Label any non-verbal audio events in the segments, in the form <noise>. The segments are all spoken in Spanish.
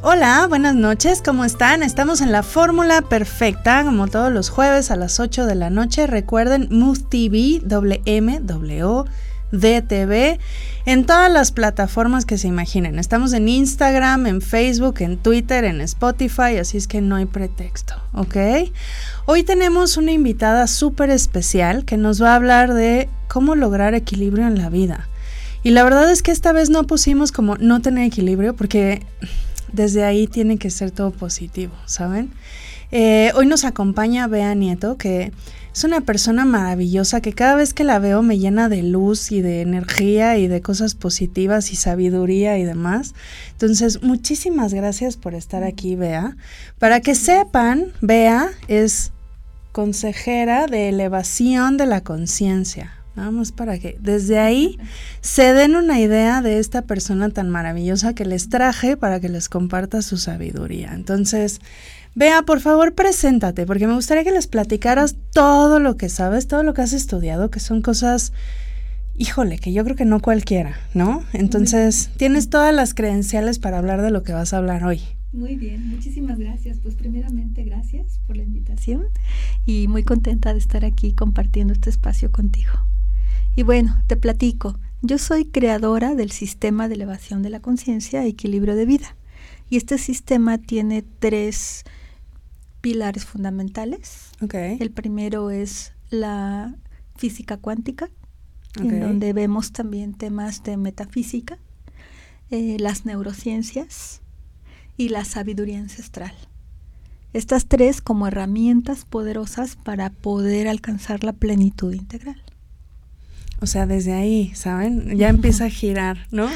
Hola, buenas noches, ¿cómo están? Estamos en la fórmula perfecta, como todos los jueves a las 8 de la noche. Recuerden, Mood TV, en todas las plataformas que se imaginen. Estamos en Instagram, en Facebook, en Twitter, en Spotify, así es que no hay pretexto, ¿ok? Hoy tenemos una invitada súper especial que nos va a hablar de cómo lograr equilibrio en la vida. Y la verdad es que esta vez no pusimos como no tener equilibrio porque desde ahí tiene que ser todo positivo, ¿saben? Eh, hoy nos acompaña Bea Nieto, que es una persona maravillosa que cada vez que la veo me llena de luz y de energía y de cosas positivas y sabiduría y demás. Entonces, muchísimas gracias por estar aquí, Bea. Para que sepan, Bea es consejera de elevación de la conciencia. Vamos para que desde ahí se den una idea de esta persona tan maravillosa que les traje para que les comparta su sabiduría. Entonces, vea, por favor, preséntate, porque me gustaría que les platicaras todo lo que sabes, todo lo que has estudiado, que son cosas, híjole, que yo creo que no cualquiera, ¿no? Entonces, tienes todas las credenciales para hablar de lo que vas a hablar hoy. Muy bien, muchísimas gracias. Pues primeramente gracias por la invitación y muy contenta de estar aquí compartiendo este espacio contigo. Y bueno, te platico. Yo soy creadora del sistema de elevación de la conciencia equilibrio de vida. Y este sistema tiene tres pilares fundamentales. El primero es la física cuántica, en donde vemos también temas de metafísica, eh, las neurociencias y la sabiduría ancestral. Estas tres como herramientas poderosas para poder alcanzar la plenitud integral. O sea, desde ahí, ¿saben? Ya empieza a girar, ¿no?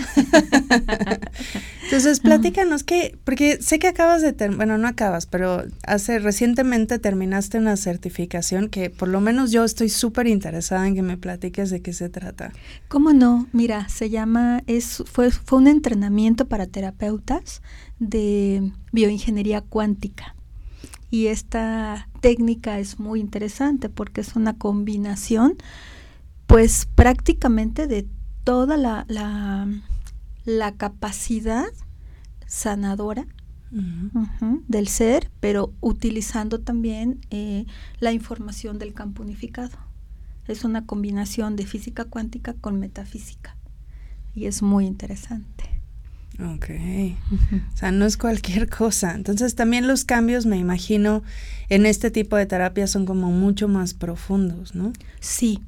Entonces, platícanos que, porque sé que acabas de, bueno, no acabas, pero hace recientemente terminaste una certificación que por lo menos yo estoy súper interesada en que me platiques de qué se trata. ¿Cómo no? Mira, se llama, es, fue, fue un entrenamiento para terapeutas de bioingeniería cuántica. Y esta técnica es muy interesante porque es una combinación pues prácticamente de toda la, la, capacidad sanadora del ser, pero utilizando también eh, la información del campo unificado. Es una combinación de física cuántica con metafísica y es muy interesante. Ok. O sea, no es cualquier cosa. Entonces también los cambios, me imagino, en este tipo de terapia son como mucho más profundos, ¿no? Sí,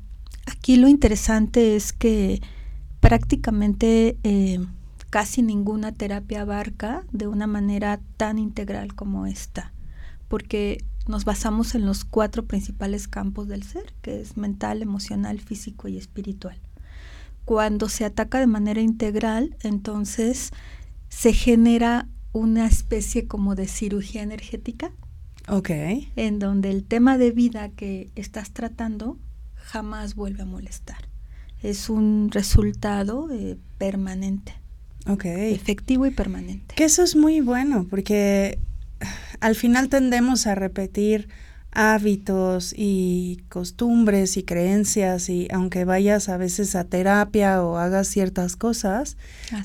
Aquí lo interesante es que prácticamente eh, casi ninguna terapia abarca de una manera tan integral como esta, porque nos basamos en los cuatro principales campos del ser, que es mental, emocional, físico y espiritual. Cuando se ataca de manera integral, entonces se genera una especie como de cirugía energética. Ok. En donde el tema de vida que estás tratando jamás vuelve a molestar. Es un resultado eh, permanente. Ok. Efectivo y permanente. Que eso es muy bueno, porque al final tendemos a repetir hábitos y costumbres y creencias y aunque vayas a veces a terapia o hagas ciertas cosas,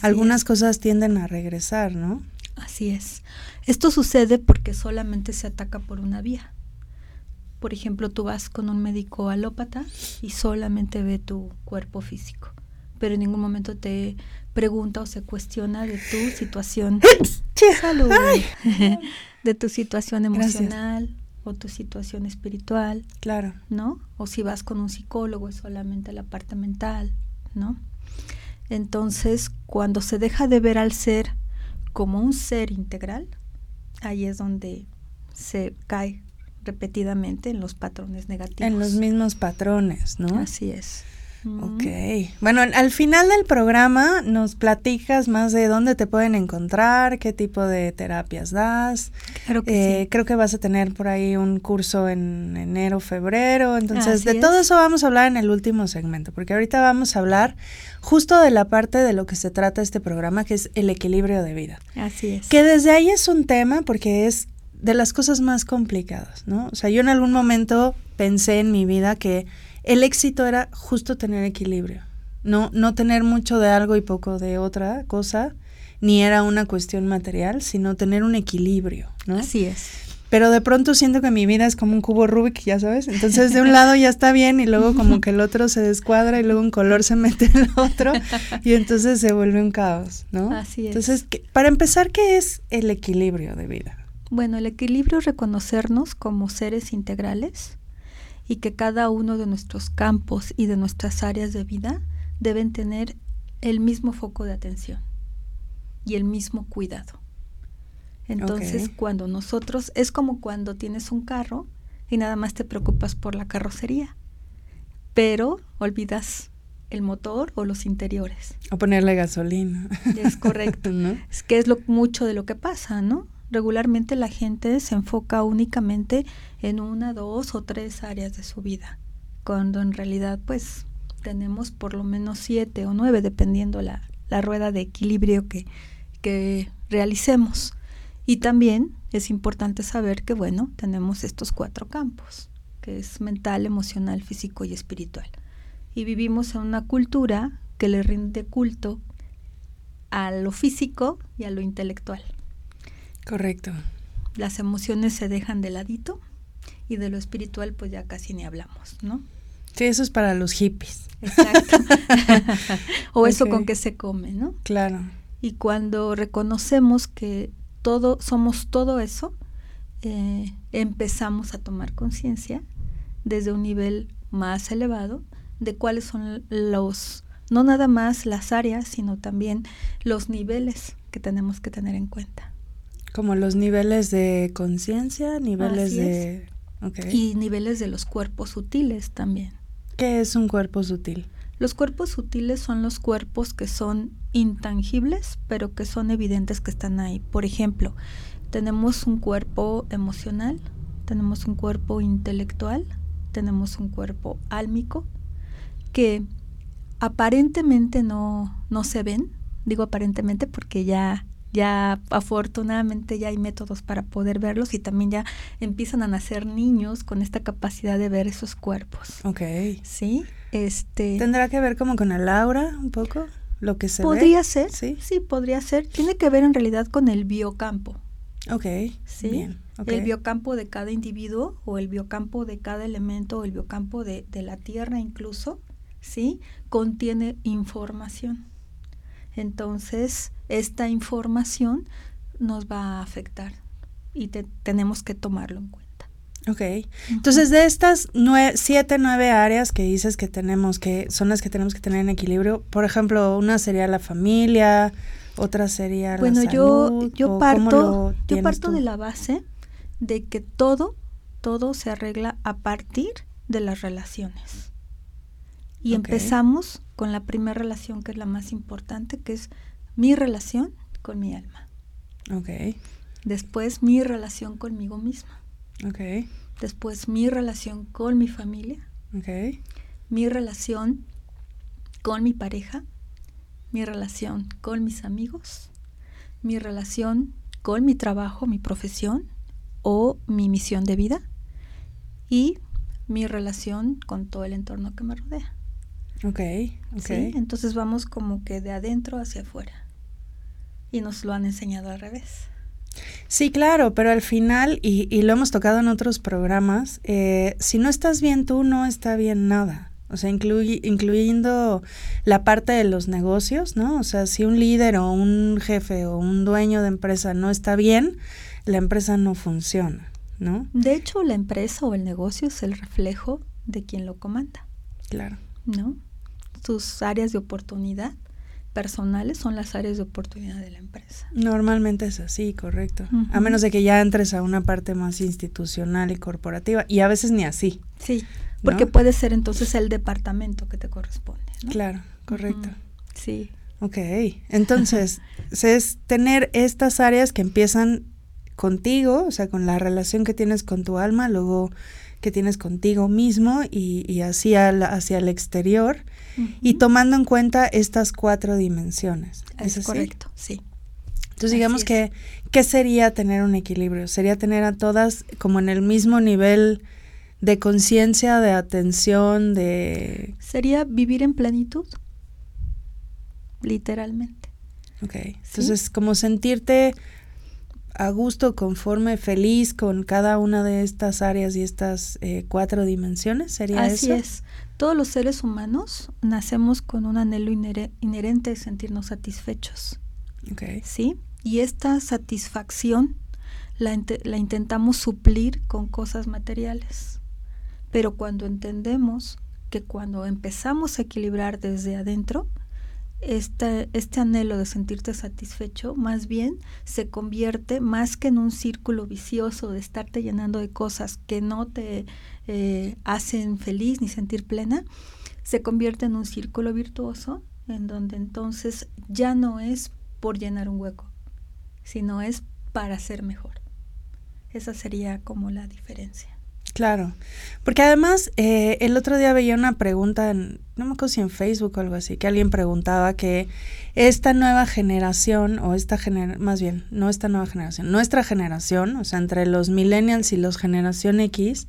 algunas cosas tienden a regresar, ¿no? Así es. Esto sucede porque solamente se ataca por una vía. Por ejemplo, tú vas con un médico alópata y solamente ve tu cuerpo físico, pero en ningún momento te pregunta o se cuestiona de tu situación <laughs> salud, <laughs> de tu situación emocional o tu situación espiritual. Claro. ¿No? O si vas con un psicólogo es solamente la parte mental, ¿no? Entonces, cuando se deja de ver al ser como un ser integral, ahí es donde se cae repetidamente en los patrones negativos. En los mismos patrones, ¿no? Así es. Ok. Bueno, al final del programa nos platicas más de dónde te pueden encontrar, qué tipo de terapias das. Claro que eh, Creo que vas a tener por ahí un curso en enero, febrero. Entonces, de todo eso vamos a hablar en el último segmento, porque ahorita vamos a hablar justo de la parte de lo que se trata este programa, que es el equilibrio de vida. Así es. Que desde ahí es un tema porque es de las cosas más complicadas, ¿no? O sea, yo en algún momento pensé en mi vida que el éxito era justo tener equilibrio, no, no tener mucho de algo y poco de otra cosa. ni era una cuestión material, sino tener un equilibrio, ¿no? Así es. Pero de pronto siento que mi vida es como un cubo Rubik, ya sabes. Entonces de un lado ya está bien y luego como que el otro se descuadra y luego un color se mete en el otro y entonces se vuelve un caos, ¿no? Así es. Entonces, para empezar, ¿qué es el equilibrio de vida? Bueno, el equilibrio es reconocernos como seres integrales y que cada uno de nuestros campos y de nuestras áreas de vida deben tener el mismo foco de atención y el mismo cuidado. Entonces, cuando nosotros, es como cuando tienes un carro y nada más te preocupas por la carrocería, pero olvidas el motor o los interiores. O ponerle gasolina. Es correcto. <laughs> Es que es lo, mucho de lo que pasa, ¿no? Regularmente la gente se enfoca únicamente en una, dos o tres áreas de su vida, cuando en realidad pues tenemos por lo menos siete o nueve, dependiendo la, la rueda de equilibrio que, que realicemos. Y también es importante saber que, bueno, tenemos estos cuatro campos, que es mental, emocional, físico y espiritual. Y vivimos en una cultura que le rinde culto a lo físico y a lo intelectual. Correcto. Las emociones se dejan de ladito y de lo espiritual pues ya casi ni hablamos, ¿no? Sí, eso es para los hippies. Exacto. <laughs> <laughs> o eso con que se come, ¿no? Claro. Y cuando reconocemos que todo, somos todo eso, eh, empezamos a tomar conciencia desde un nivel más elevado de cuáles son los, no nada más las áreas, sino también los niveles que tenemos que tener en cuenta. Como los niveles de conciencia, niveles de... Y niveles de los cuerpos sutiles también. ¿Qué es un cuerpo sutil? Los cuerpos sutiles son los cuerpos que son intangibles, pero que son evidentes que están ahí. Por ejemplo, tenemos un cuerpo emocional, tenemos un cuerpo intelectual, tenemos un cuerpo álmico, que aparentemente no, no se ven, digo aparentemente porque ya ya afortunadamente ya hay métodos para poder verlos y también ya empiezan a nacer niños con esta capacidad de ver esos cuerpos. Ok. Sí, este... ¿Tendrá que ver como con el aura un poco? Lo que se podría ser, sí, sí, podría ser. Tiene que ver en realidad con el biocampo. Ok, sí. Bien, El biocampo de cada individuo o el biocampo de cada elemento o el biocampo de, de la Tierra incluso, ¿sí? Contiene información. Entonces, esta información nos va a afectar y tenemos que tomarlo en cuenta. Ok. Entonces, de estas siete, nueve áreas que dices que tenemos, que son las que tenemos que tener en equilibrio, por ejemplo, una sería la familia, otra sería la bueno, yo, yo parto, yo parto de la base de que todo, todo se arregla a partir de las relaciones. Y empezamos con la primera relación que es la más importante, que es mi relación con mi alma. Ok. Después mi relación conmigo misma. Ok. Después mi relación con mi familia. Ok. Mi relación con mi pareja. Mi relación con mis amigos. Mi relación con mi trabajo, mi profesión o mi misión de vida. Y mi relación con todo el entorno que me rodea. Ok, ok. Entonces vamos como que de adentro hacia afuera y nos lo han enseñado al revés. Sí, claro, pero al final, y, y lo hemos tocado en otros programas, eh, si no estás bien tú, no está bien nada. O sea, incluyendo la parte de los negocios, ¿no? O sea, si un líder o un jefe o un dueño de empresa no está bien, la empresa no funciona, ¿no? De hecho, la empresa o el negocio es el reflejo de quien lo comanda. Claro. ¿No? Sus áreas de oportunidad personales son las áreas de oportunidad de la empresa. Normalmente es así, correcto. A menos de que ya entres a una parte más institucional y corporativa, y a veces ni así. Sí, porque puede ser entonces el departamento que te corresponde. Claro, correcto. Sí. Ok, entonces <laughs> es tener estas áreas que empiezan contigo, o sea, con la relación que tienes con tu alma, luego que tienes contigo mismo y, y hacia, hacia el exterior y tomando en cuenta estas cuatro dimensiones. ¿Es, correcto, sí. Entonces digamos que, ¿qué sería tener un equilibrio? Sería tener a todas como en el mismo nivel de conciencia, de atención, de... Sería vivir en plenitud, literalmente. Ok, entonces como sentirte a gusto, conforme, feliz con cada una de estas áreas y estas eh, cuatro dimensiones, ¿sería eso? Así es. Todos los seres humanos nacemos con un anhelo inherente de sentirnos satisfechos. Okay. ¿Sí? Y esta satisfacción la, la intentamos suplir con cosas materiales. Pero cuando entendemos que cuando empezamos a equilibrar desde adentro, este, anhelo de sentirte satisfecho más bien se convierte más que en un círculo vicioso de estarte llenando de cosas que no te eh, hacen feliz ni sentir plena, se convierte en un círculo virtuoso en donde entonces ya no es por llenar un hueco, sino es para ser mejor. Esa sería como la diferencia. Claro, porque además eh, el otro día veía una pregunta, en, no me acuerdo si en Facebook o algo así, que alguien preguntaba que esta nueva generación, o esta generación, más bien, no esta nueva generación, nuestra generación, o sea, entre los millennials y los generación X,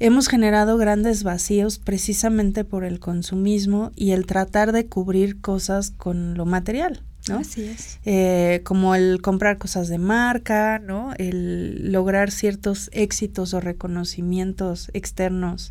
hemos generado grandes vacíos precisamente por el consumismo y el tratar de cubrir cosas con lo material. ¿No? Así es. Eh, como el comprar cosas de marca, ¿no? El lograr ciertos éxitos o reconocimientos externos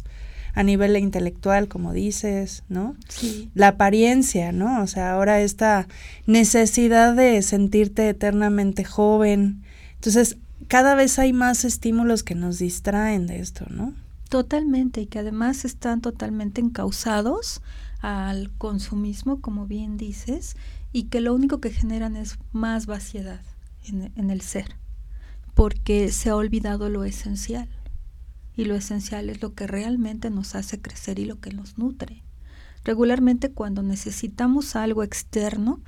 a nivel intelectual, como dices, ¿no? Sí. La apariencia, ¿no? O sea, ahora esta necesidad de sentirte eternamente joven. Entonces, cada vez hay más estímulos que nos distraen de esto, ¿no? Totalmente, y que además están totalmente encausados al consumismo, como bien dices, y que lo único que generan es más vaciedad en, el ser, porque se ha olvidado lo esencial. Y lo esencial es lo que realmente nos hace crecer y lo que nos nutre. Regularmente cuando necesitamos algo externo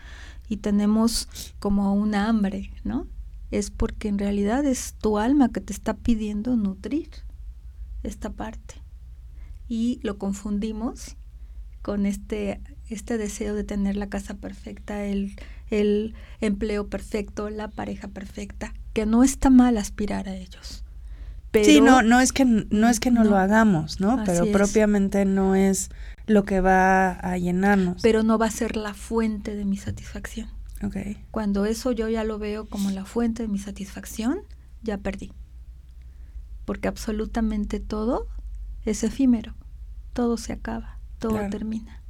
y tenemos como un hambre, ¿no? Es porque en realidad es tu alma que te está pidiendo nutrir esta parte. Y lo confundimos con este este deseo de tener la casa perfecta, el, el empleo perfecto, la pareja perfecta, que no está mal aspirar a ellos. Pero, sí, no, no es que no es que no, lo hagamos, ¿no? Pero propiamente no es lo que va a llenarnos. Pero no va a ser la fuente de mi satisfacción. Okay. Cuando eso yo ya lo veo como la fuente de mi satisfacción, ya perdí. Porque absolutamente todo es efímero, todo se acaba, todo termina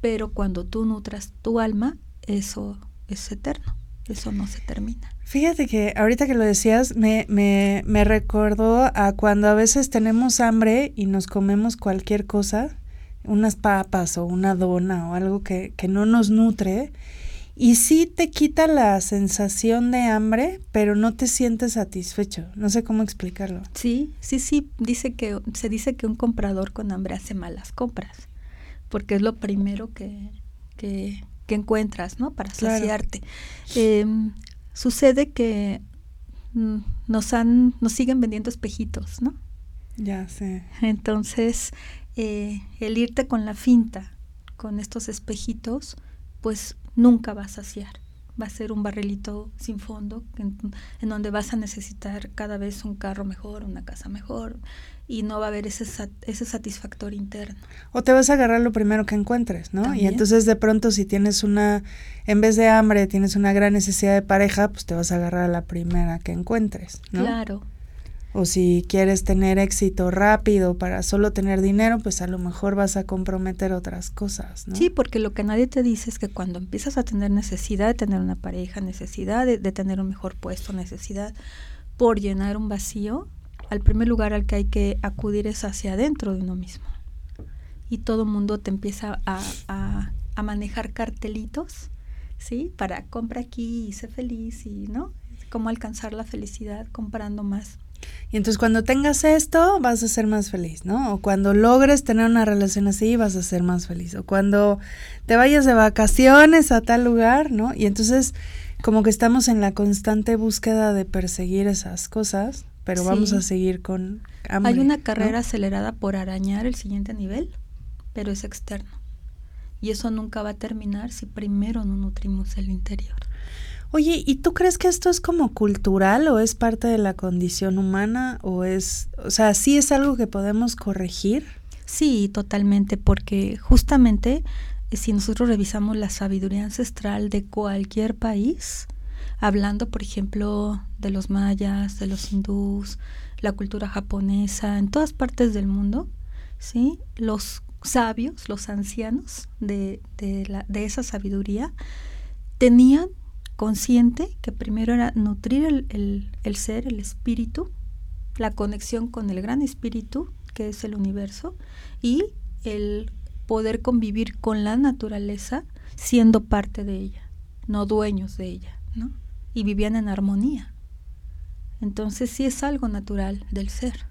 pero cuando tú nutras tu alma, eso es eterno, eso no se termina. Fíjate que ahorita que lo decías, me, me, me recordó a cuando a veces tenemos hambre y nos comemos cualquier cosa, unas papas o una dona o algo que, que no nos nutre, y sí te quita la sensación de hambre, pero no te sientes satisfecho. No sé cómo explicarlo. Sí, sí, sí. Dice que, se dice que un comprador con hambre hace malas compras porque es lo primero que, que, encuentras, ¿no? Para saciarte. Em, sucede que mm, nos han, nos siguen vendiendo espejitos, ¿no? Ya sé. Entonces, eh, el irte con la finta, con estos espejitos, pues nunca va a saciar. Va a ser un barrilito sin fondo, en, en donde vas a necesitar cada vez un carro mejor, una casa mejor, y no va a haber ese, ese satisfactor interno. O te vas a agarrar lo primero que encuentres, ¿no? Y entonces de pronto si tienes una, en vez de hambre, tienes una gran necesidad de pareja, pues te vas a agarrar a la primera que encuentres, ¿no? Claro. O si quieres tener éxito rápido para solo tener dinero, pues a lo mejor vas a comprometer otras cosas, ¿no? Sí, porque lo que nadie te dice es que cuando empiezas a tener necesidad de tener una pareja, necesidad de, tener un mejor puesto, necesidad por llenar un vacío, al primer lugar al que hay que acudir es hacia adentro de uno mismo. Y todo el mundo te empieza a, a, manejar cartelitos, ¿sí? Para compra aquí y sé feliz y, ¿no? Cómo alcanzar la felicidad comprando más. Y entonces cuando tengas esto vas a ser más feliz, ¿no? O cuando logres tener una relación así vas a ser más feliz. O cuando te vayas de vacaciones a tal lugar, ¿no? Y entonces como que estamos en la constante búsqueda de perseguir esas cosas pero vamos a seguir con Hay una carrera acelerada por arañar el siguiente nivel, pero es externo. Y eso nunca va a terminar si primero no nutrimos el interior. Oye, ¿y tú crees que esto es como cultural o es parte de la condición humana o es, o sea, sí es algo que podemos corregir? Sí, totalmente, porque justamente si nosotros revisamos la sabiduría ancestral de cualquier país, hablando, por ejemplo, de los mayas, de los hindús, la cultura japonesa, en todas partes del mundo, ¿sí? Los sabios, los ancianos de, de, de esa sabiduría, tenían consciente que primero era nutrir el, el, ser, el espíritu, la conexión con el gran espíritu, que es el universo, y el poder convivir con la naturaleza siendo parte de ella, no dueños de ella, ¿no? Y vivían en armonía. Entonces sí es algo natural del ser.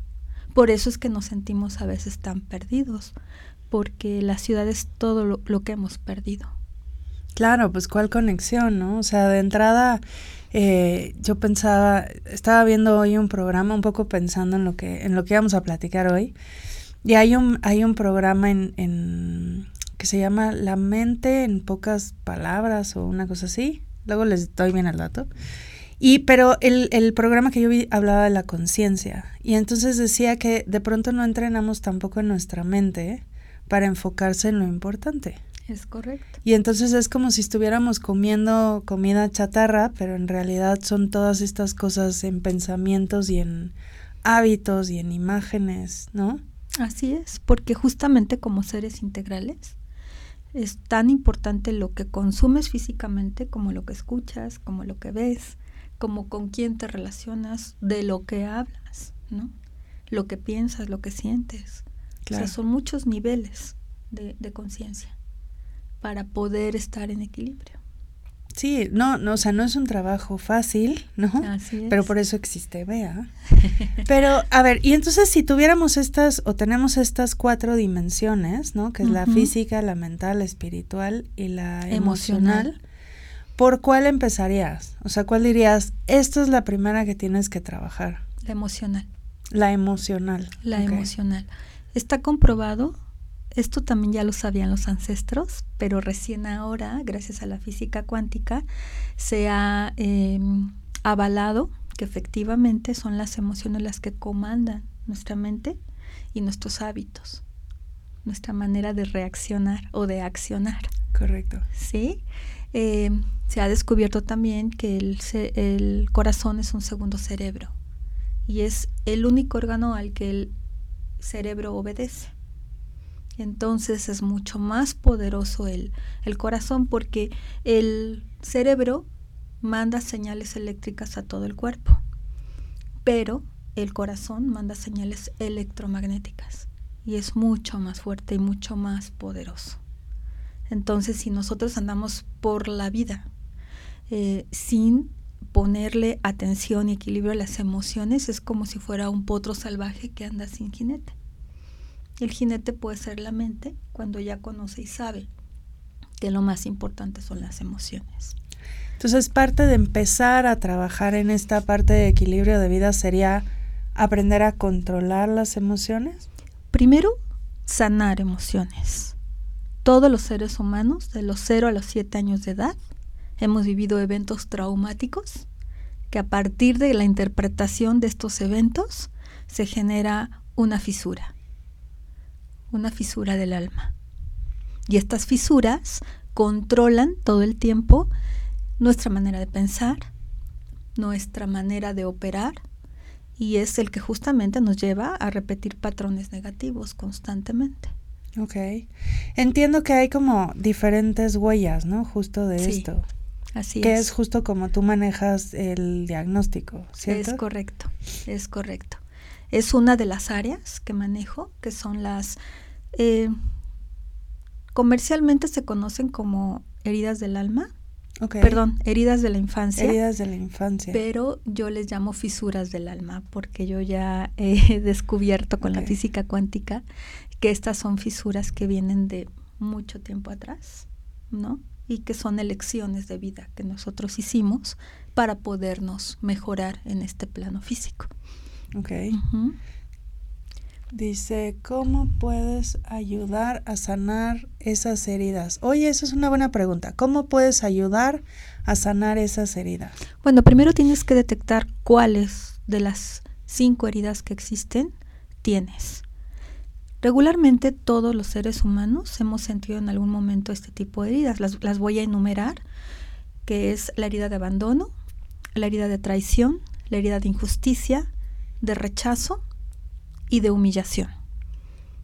Por eso es que nos sentimos a veces tan perdidos, porque la ciudad es todo lo, que hemos perdido. Claro, pues cuál conexión, ¿no? O sea, de entrada eh, yo pensaba, estaba viendo hoy un programa, un poco pensando en lo que, en lo que íbamos a platicar hoy, y hay un, hay un programa en, en que se llama La mente en pocas palabras o una cosa así. Luego les doy bien el dato. Y, pero el, el programa que yo vi hablaba de la conciencia. Y entonces decía que de pronto no entrenamos tampoco en nuestra mente para enfocarse en lo importante. Es correcto. Y entonces es como si estuviéramos comiendo comida chatarra, pero en realidad son todas estas cosas en pensamientos y en hábitos y en imágenes, ¿no? Así es, porque justamente como seres integrales es tan importante lo que consumes físicamente como lo que escuchas, como lo que ves, como con quién te relacionas, de lo que hablas, ¿no? Lo que piensas, lo que sientes. O sea, son muchos niveles de, de conciencia para poder estar en equilibrio. Sí, no, no, o sea, no es un trabajo fácil, ¿no? Así es. Pero por eso existe Bea. Pero, a ver, y entonces si tuviéramos estas, o tenemos estas cuatro dimensiones, ¿no? Que es la física, la mental, la espiritual y la emocional ¿por cuál empezarías? O sea, ¿cuál dirías, esta es la primera que tienes que trabajar? La emocional. La emocional. La emocional. Está comprobado, esto también ya lo sabían los ancestros, pero recién ahora, gracias a la física cuántica, se ha em, avalado que efectivamente son las emociones las que comandan nuestra mente y nuestros hábitos, nuestra manera de reaccionar o de accionar. Correcto. ¿Sí? Eh, se ha descubierto también que el, el, corazón es un segundo cerebro y es el único órgano al que el cerebro obedece. Entonces es mucho más poderoso el, el corazón porque el cerebro manda señales eléctricas a todo el cuerpo, pero el corazón manda señales electromagnéticas y es mucho más fuerte y mucho más poderoso. Entonces, si nosotros andamos por la vida eh, sin ponerle atención y equilibrio a las emociones, es como si fuera un potro salvaje que anda sin jinete. El jinete puede ser la mente cuando ya conoce y sabe que lo más importante son las emociones. Entonces, parte de empezar a trabajar en esta parte de equilibrio de vida sería aprender a controlar las emociones. Primero, sanar emociones todos los seres humanos, de los 0 a los 7 años de edad, hemos vivido eventos traumáticos que a partir de la interpretación de estos eventos se genera una fisura, una fisura del alma. Y estas fisuras controlan todo el tiempo nuestra manera de pensar, nuestra manera de operar, y es el que justamente nos lleva a repetir patrones negativos constantemente. Ok. Entiendo que hay como diferentes huellas, ¿no? Justo de esto. Así que es. justo como tú manejas el diagnóstico, ¿cierto? Es correcto, es correcto. Es una de las áreas que manejo, que son las... Eh, comercialmente se conocen como heridas del alma. Okay. Perdón, heridas de la infancia. Heridas de la infancia. Pero yo les llamo fisuras del alma porque yo ya he <laughs> descubierto con la física cuántica que estas son fisuras que vienen de mucho tiempo atrás, ¿no? Y que son elecciones de vida que nosotros hicimos para podernos mejorar en este plano físico. Ok. Dice, ¿cómo puedes ayudar a sanar esas heridas? Oye, esa es una buena pregunta. ¿Cómo puedes ayudar a sanar esas heridas? Bueno, primero tienes que detectar cuáles de las cinco heridas que existen tienes. Regularmente todos los seres humanos hemos sentido en algún momento este tipo de heridas. Las, las voy a enumerar, que es la herida de abandono, la herida de traición, la herida de injusticia, de rechazo y de humillación.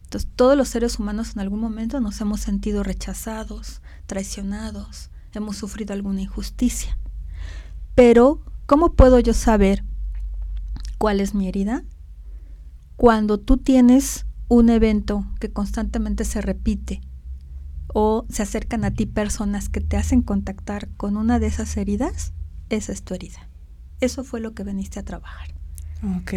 Entonces, todos los seres humanos en algún momento nos hemos sentido rechazados, traicionados, hemos sufrido alguna injusticia. Pero, ¿cómo puedo yo saber cuál es mi herida? Cuando tú tienes un evento que constantemente se repite o se acercan a ti personas que te hacen contactar con una de esas heridas, esa es tu herida. Eso fue lo que veniste a trabajar. Ok.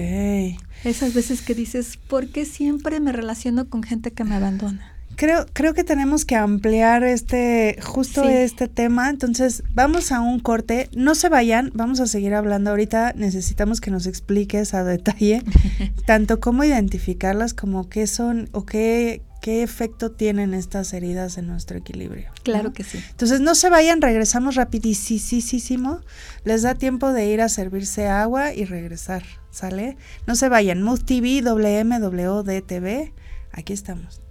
Esas veces que dices, ¿por qué siempre me relaciono con gente que me abandona? Creo, creo que tenemos que ampliar este, justo este tema. Entonces, vamos a un corte. No se vayan, vamos a seguir hablando. Ahorita necesitamos que nos expliques a detalle <laughs> tanto cómo identificarlas como qué son o qué, qué efecto tienen estas heridas en nuestro equilibrio. Claro que sí. Entonces, no se vayan, regresamos rapidísimo. Les da tiempo de ir a servirse agua y regresar, ¿sale? No se vayan. Mood TV, WMWDTV. Aquí estamos.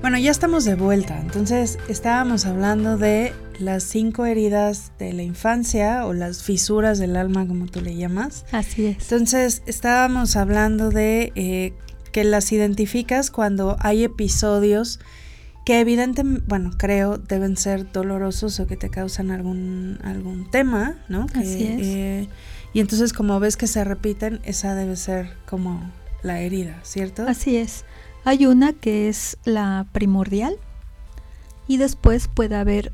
Bueno, ya estamos de vuelta. Entonces, estábamos hablando de las cinco heridas de la infancia o las fisuras del alma, como tú le llamas. Así es. Entonces, estábamos hablando de eh, que las identificas cuando hay episodios que evidentemente, bueno, creo deben ser dolorosos o que te causan algún, algún tema, ¿no? Así es. Eh, y entonces, como ves que se repiten, esa debe ser como la herida, ¿cierto? Así es. Hay una que es la primordial y después puede haber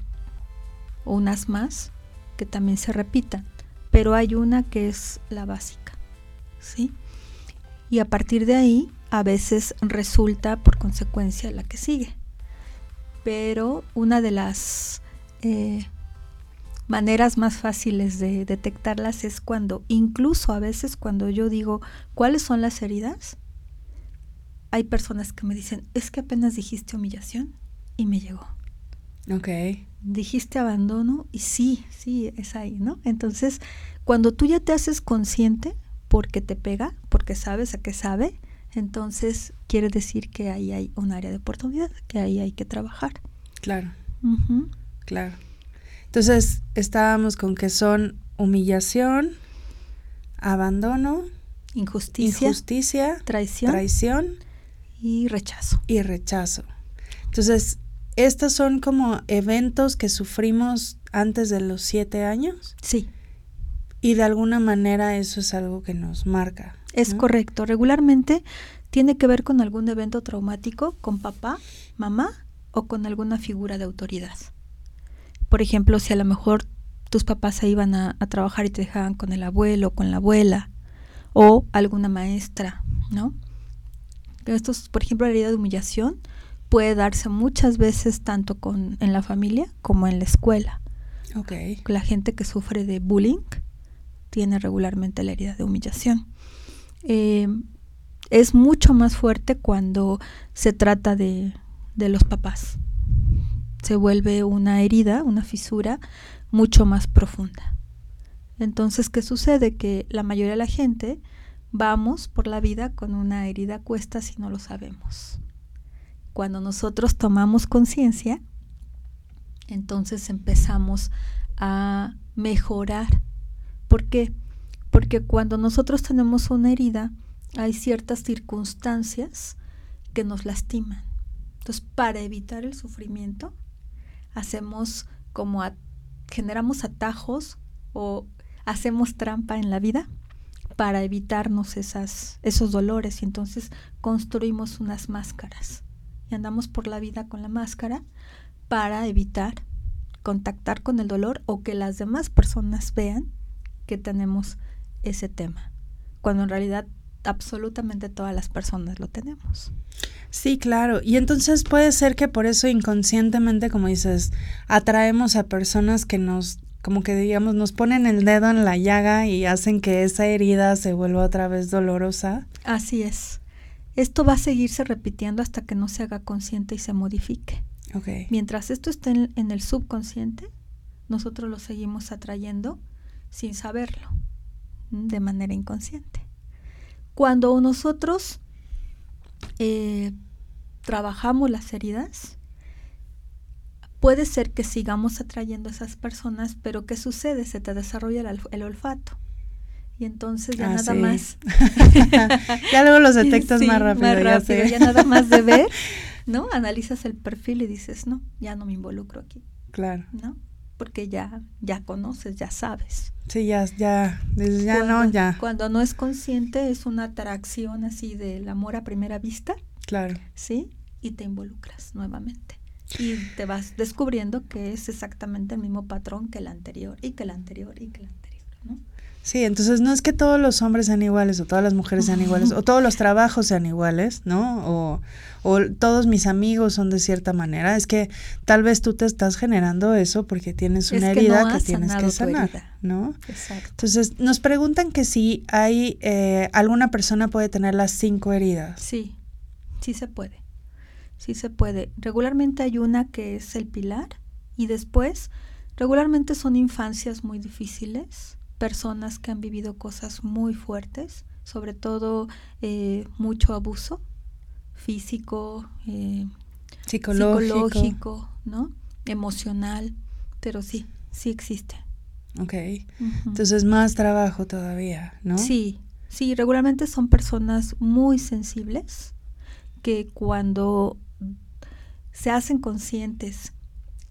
unas más que también se repitan, pero hay una que es la básica, ¿sí? Y a partir de ahí a veces resulta por consecuencia la que sigue. Pero una de las eh, maneras más fáciles de detectarlas es cuando, incluso a veces cuando yo digo cuáles son las heridas, hay personas que me dicen, es que apenas dijiste humillación y me llegó. Ok. Dijiste abandono y sí, sí, es ahí, ¿no? Entonces, cuando tú ya te haces consciente porque te pega, porque sabes a qué sabe, entonces quiere decir que ahí hay un área de oportunidad, que ahí hay que trabajar. Claro. Claro. Entonces, estábamos con que son humillación, abandono, injusticia, injusticia traición, traición y rechazo. Y rechazo. Entonces, ¿estos son como eventos que sufrimos antes de los siete años? Sí. Y de alguna manera eso es algo que nos marca. Es correcto. Regularmente tiene que ver con algún evento traumático, con papá, mamá o con alguna figura de autoridad. Por ejemplo, si a lo mejor tus papás se iban a, a trabajar y te dejaban con el abuelo, con la abuela, o alguna maestra, ¿no? Esto, por ejemplo, la herida de humillación puede darse muchas veces tanto con, en la familia como en la escuela. Okay. La gente que sufre de bullying tiene regularmente la herida de humillación. Eh, es mucho más fuerte cuando se trata de, de los papás. Se vuelve una herida, una fisura mucho más profunda. Entonces, ¿qué sucede? Que la mayoría de la gente vamos por la vida con una herida cuesta si no lo sabemos. Cuando nosotros tomamos conciencia, entonces empezamos a mejorar. ¿Por qué? Porque cuando nosotros tenemos una herida, hay ciertas circunstancias que nos lastiman. Entonces, para evitar el sufrimiento, hacemos como generamos atajos o hacemos trampa en la vida para evitarnos esas, esos dolores y entonces construimos unas máscaras y andamos por la vida con la máscara para evitar contactar con el dolor o que las demás personas vean que tenemos ese tema, cuando en realidad absolutamente todas las personas lo tenemos. Sí, claro. Y entonces puede ser que por eso inconscientemente, como dices, atraemos a personas que nos, como que digamos, nos ponen el dedo en la llaga y hacen que esa herida se vuelva otra vez dolorosa. Así es. Esto va a seguirse repitiendo hasta que no se haga consciente y se modifique. Okay. Mientras esto esté en, en el subconsciente, nosotros lo seguimos atrayendo sin saberlo, de manera inconsciente. Cuando nosotros eh, trabajamos las heridas, puede ser que sigamos atrayendo a esas personas, pero ¿qué sucede? Se te desarrolla el, olfato. Y entonces ya ah, nada más. <laughs> ya luego los <laughs> detectas más rápido. ya, nada más de ver, <laughs> ¿no? Analizas el perfil y dices, no, ya no me involucro aquí. Claro. ¿No? Porque ya, ya conoces, ya sabes. Sí, ya, ya, ya no, ya. Cuando no es consciente es una atracción así del amor a primera vista. Claro. ¿Sí? Y te involucras nuevamente. Y te vas descubriendo que es exactamente el mismo patrón que el anterior, y que el anterior, y que el anterior, ¿no? Sí, entonces no es que todos los hombres sean iguales o todas las mujeres sean iguales o todos los trabajos sean iguales, ¿no? O, o, todos mis amigos son de cierta manera. Es que tal vez tú te estás generando eso porque tienes una herida que, tienes que sanar, ¿no? Exacto. Entonces nos preguntan que si hay eh, alguna persona puede tener las cinco heridas. Sí, sí se puede, sí se puede. Regularmente hay una que es el pilar y después regularmente son infancias muy difíciles personas que han vivido cosas muy fuertes, sobre todo eh, mucho abuso físico, eh, psicológico. ¿no? Emocional, pero sí, sí existe. Ok. Entonces más trabajo todavía, ¿no? Sí, sí, regularmente son personas muy sensibles que cuando se hacen conscientes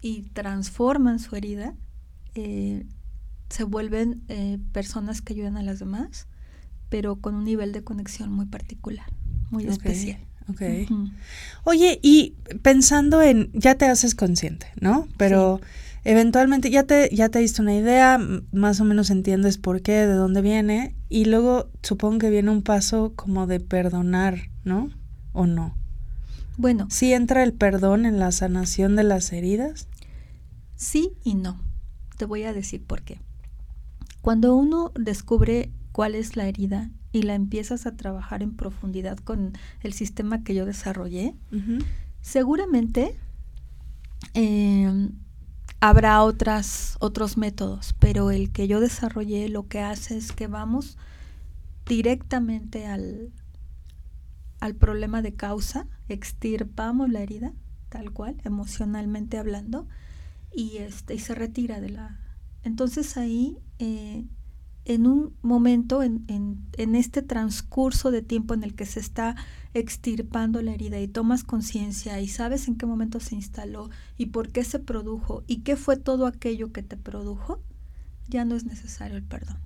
y transforman su herida, eh, se vuelven eh, personas que ayudan a las demás, pero con un nivel de conexión muy particular, muy especial. Ok. Oye, y pensando en, ya te haces consciente, ¿no? Pero eventualmente ya te, ya te diste una idea, más o menos entiendes por qué, de dónde viene, y luego supongo que viene un paso como de perdonar, ¿no? ¿O no? Bueno. ¿Sí entra el perdón en la sanación de las heridas? Sí y no. Te voy a decir por qué. Cuando uno descubre cuál es la herida y la empiezas a trabajar en profundidad con el sistema que yo desarrollé, seguramente em, habrá otras, otros métodos, pero el que yo desarrollé lo que hace es que vamos directamente al, al problema de causa, extirpamos la herida, tal cual, emocionalmente hablando, y, este, y se retira de la, entonces ahí, eh, en un momento, en, en, este transcurso de tiempo en el que se está extirpando la herida y tomas conciencia y sabes en qué momento se instaló y por qué se produjo y qué fue todo aquello que te produjo, ya no es necesario el perdón.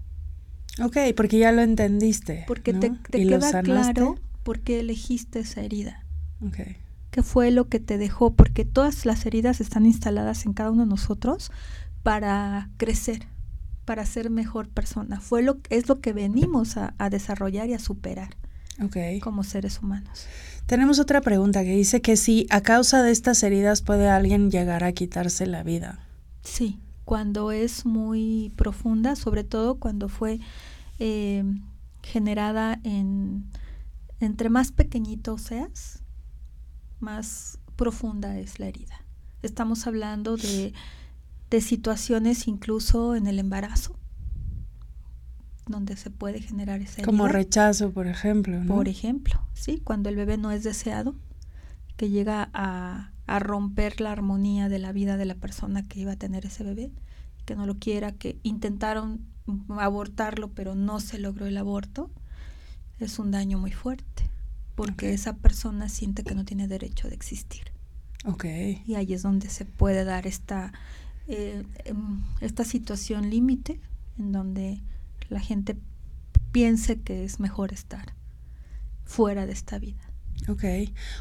Ok, porque ya lo entendiste. Porque te, queda claro por qué elegiste esa herida. Okay. ¿Qué fue lo que te dejó? Porque todas las heridas están instaladas en cada uno de nosotros para crecer, para ser mejor persona. Fue lo, es lo que venimos a, desarrollar y a superar como seres humanos. Tenemos otra pregunta que dice que si a causa de estas heridas puede alguien llegar a quitarse la vida. Sí, cuando es muy profunda, sobre todo cuando fue eh, generada en entre más pequeñito seas, más profunda es la herida. Estamos hablando de, de situaciones incluso en el embarazo, donde se puede generar esa herida. Como rechazo, por ejemplo. Por ejemplo, sí, cuando el bebé no es deseado, que llega a, a romper la armonía de la vida de la persona que iba a tener ese bebé, que no lo quiera, que intentaron abortarlo pero no se logró el aborto, es un daño muy fuerte, porque esa persona siente que no tiene derecho de existir. Okay. Y ahí es donde se puede dar esta, eh, em, esta situación límite en donde la gente piense que es mejor estar fuera de esta vida. Ok.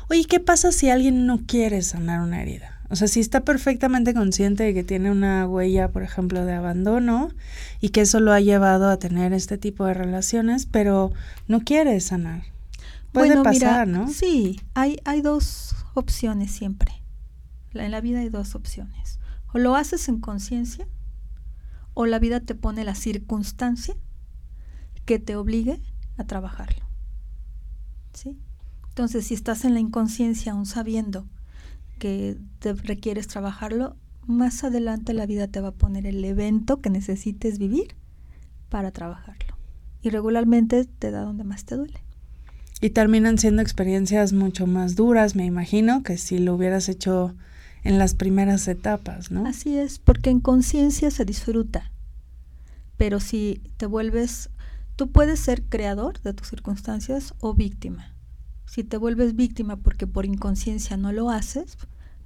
Oye, ¿qué pasa si alguien no quiere sanar una herida? O sea, si está perfectamente consciente de que tiene una huella, por ejemplo, de abandono y que eso lo ha llevado a tener este tipo de relaciones, pero no quiere sanar. Puede pasar, ¿no? Sí, hay, hay dos opciones siempre. En la vida hay dos opciones. O lo haces en conciencia, o la vida te pone la circunstancia que te obligue a trabajarlo. ¿Sí? Entonces, si estás en la inconsciencia aún sabiendo que te requieres trabajarlo, más adelante la vida te va a poner el evento que necesites vivir para trabajarlo. Y regularmente te da donde más te duele. Y terminan siendo experiencias mucho más duras, me imagino, que si lo hubieras hecho en las primeras etapas, ¿no? Así es, porque en conciencia se disfruta. Pero si te vuelves, tú puedes ser creador de tus circunstancias o víctima. Si te vuelves víctima porque por inconsciencia no lo haces,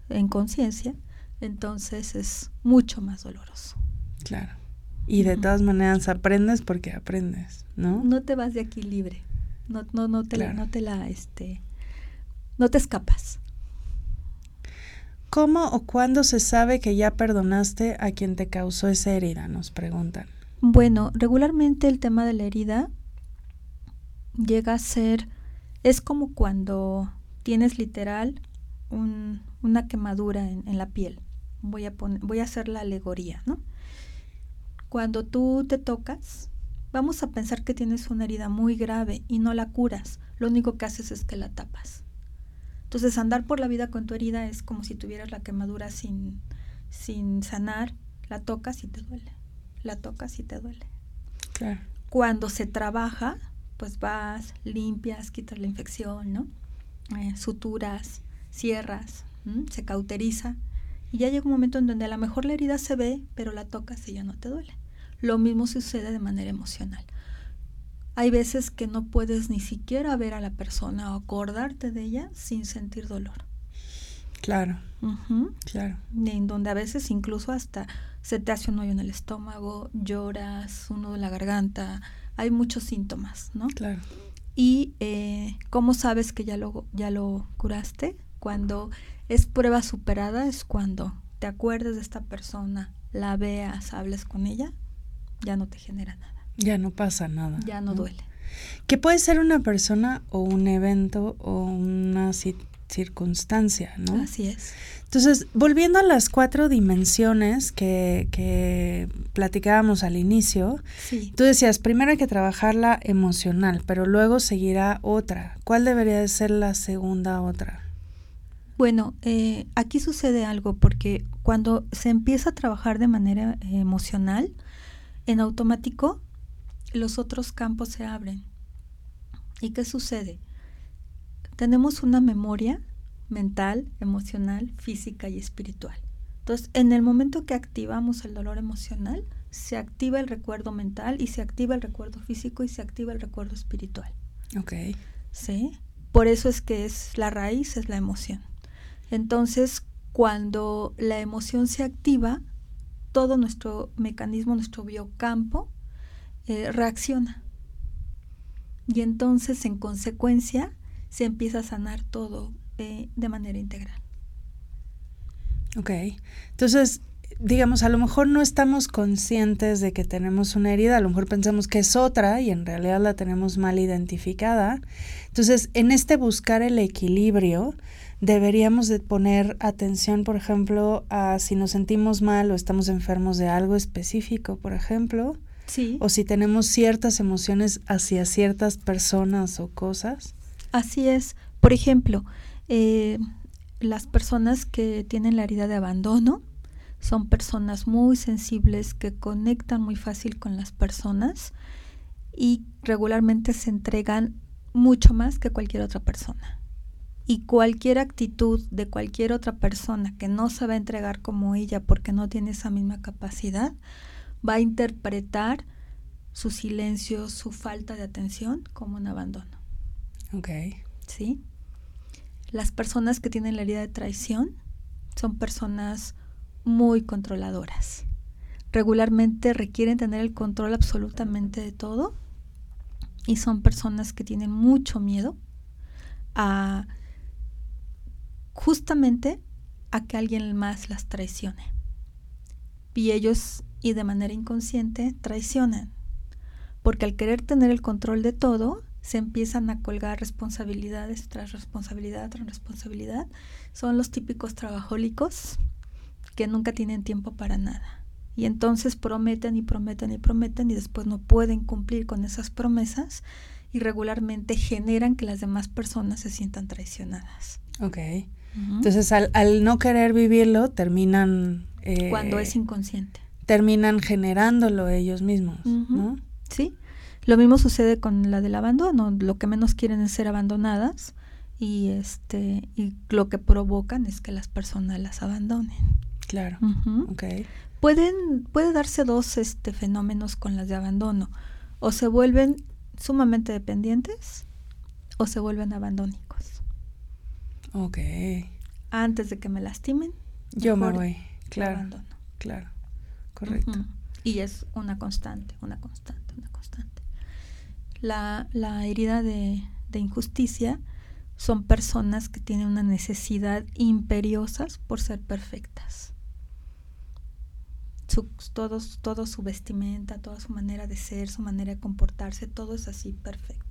en conciencia, entonces es mucho más doloroso. Claro. Y de todas maneras aprendes porque aprendes, ¿no? No te vas de aquí libre. No, no, no te la, no te la, este, no te escapas. ¿Cómo o cuándo se sabe que ya perdonaste a quien te causó esa herida? Nos preguntan. Bueno, regularmente el tema de la herida llega a ser es como cuando tienes literal una quemadura en, la piel. Voy a, voy a hacer la alegoría, ¿no? Cuando tú te tocas, vamos a pensar que tienes una herida muy grave y no la curas. Lo único que haces es que la tapas. Entonces, andar por la vida con tu herida es como si tuvieras la quemadura sin, sin sanar. La tocas y te duele. La tocas y te duele. Claro. Cuando se trabaja, pues vas, limpias, quitas la infección, ¿no? Eh, suturas, cierras, se cauteriza y ya llega un momento en donde a lo mejor la herida se ve, pero la tocas y ya no te duele. Lo mismo sucede de manera emocional. Hay veces que no puedes ni siquiera ver a la persona o acordarte de ella sin sentir dolor. Claro. Claro. En donde a veces incluso hasta se te hace un hoyo en el estómago, lloras, uno en la garganta, hay muchos síntomas, ¿no? Claro. Y eh, ¿cómo sabes que ya lo, ya lo curaste? Cuando es prueba superada, es cuando te acuerdes de esta persona, la veas, hables con ella, ya no te genera nada. Ya no pasa nada. Ya no, duele. Que puede ser una persona o un evento o una circunstancia, ¿no? Así es. Entonces, volviendo a las cuatro dimensiones que, que platicábamos al inicio, tú decías, primero hay que trabajar la emocional, pero luego seguirá otra. ¿Cuál debería de ser la segunda otra? Bueno, eh, aquí sucede algo porque cuando se empieza a trabajar de manera emocional, en automático los otros campos se abren. ¿Y qué sucede? tenemos una memoria mental, emocional, física y espiritual. Entonces, en el momento que activamos el dolor emocional, se activa el recuerdo mental y se activa el recuerdo físico y se activa el recuerdo espiritual. Ok. ¿Sí? Por eso es que es la raíz, es la emoción. Entonces, cuando la emoción se activa, todo nuestro mecanismo, nuestro biocampo, eh, reacciona. Y entonces, en consecuencia, se empieza a sanar todo eh, de manera integral. Ok, entonces, digamos, a lo mejor no estamos conscientes de que tenemos una herida, a lo mejor pensamos que es otra y en realidad la tenemos mal identificada. Entonces, en este buscar el equilibrio, deberíamos de poner atención, por ejemplo, a si nos sentimos mal o estamos enfermos de algo específico, por ejemplo. Sí. O si tenemos ciertas emociones hacia ciertas personas o cosas. Así es. Por ejemplo, eh, las personas que tienen la herida de abandono son personas muy sensibles que conectan muy fácil con las personas y regularmente se entregan mucho más que cualquier otra persona. Y cualquier actitud de cualquier otra persona que no se va a entregar como ella porque no tiene esa misma capacidad, va a interpretar su silencio, su falta de atención como un abandono. Ok. ¿Sí? Las personas que tienen la herida de traición son personas muy controladoras. Regularmente requieren tener el control absolutamente de todo y son personas que tienen mucho miedo a justamente a que alguien más las traicione. Y ellos, y de manera inconsciente, traicionan. Porque al querer tener el control de todo, se empiezan a colgar responsabilidades tras responsabilidad tras responsabilidad. Son los típicos trabajólicos que nunca tienen tiempo para nada. Y entonces prometen y prometen y prometen y después no pueden cumplir con esas promesas y regularmente generan que las demás personas se sientan traicionadas. Ok. Entonces al, no querer vivirlo terminan... Eh, Cuando es inconsciente. Terminan generándolo ellos mismos, ¿no? Sí. Lo mismo sucede con la del abandono. Lo que menos quieren es ser abandonadas y este y lo que provocan es que las personas las abandonen. Claro. okay pueden, puede darse dos este, fenómenos con las de abandono. O se vuelven sumamente dependientes o se vuelven abandónicos. Ok. Antes de que me lastimen. Yo me voy. Claro. Abandono. Claro. Correcto. Y es una constante, una constante, una constante. La, la herida de, de injusticia son personas que tienen una necesidad imperiosas por ser perfectas su, todo, su vestimenta, toda su manera de ser, su manera de comportarse, todo es así perfecto.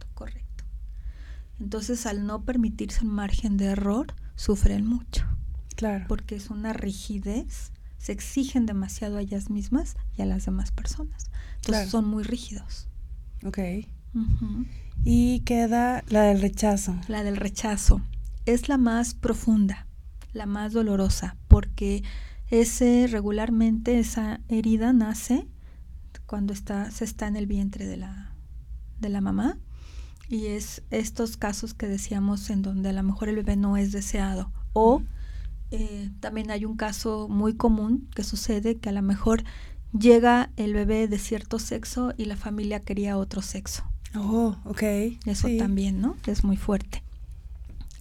Entonces, al no permitirse un margen de error, sufren mucho. Claro. Porque es una rigidez, se exigen demasiado a ellas mismas y a las demás personas. Entonces, son muy rígidos. Ok. Y queda la del rechazo. La del rechazo. Es la más profunda, la más dolorosa, porque ese regularmente esa herida nace cuando está, se está en el vientre de la, de la mamá y es estos casos que decíamos en donde a lo mejor el bebé no es deseado o eh, también hay un caso muy común que sucede que a lo mejor llega el bebé de cierto sexo y la familia quería otro sexo. Oh, ok. Eso también, ¿no? Es muy fuerte.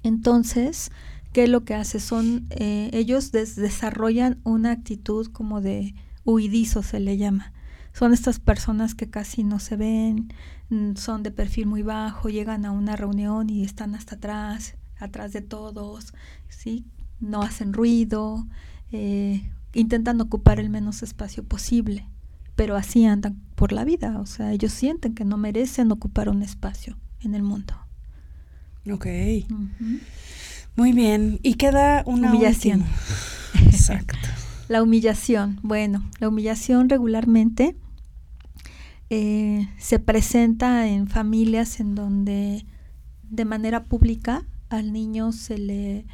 Entonces, ¿Qué es lo que hace? Son, eh, ellos desarrollan una actitud como de huidizo, se le llama. Son estas personas que casi no se ven, mm, son de perfil muy bajo, llegan a una reunión y están hasta atrás, atrás de todos, ¿sí? No hacen ruido, eh, intentan ocupar el menos espacio posible, pero así andan por la vida, o sea, ellos sienten que no merecen ocupar un espacio en el mundo. Ok. Muy bien, y queda una humillación. <laughs> Exacto. La humillación, bueno, la humillación regularmente eh, se presenta en familias en donde de manera pública al niño se le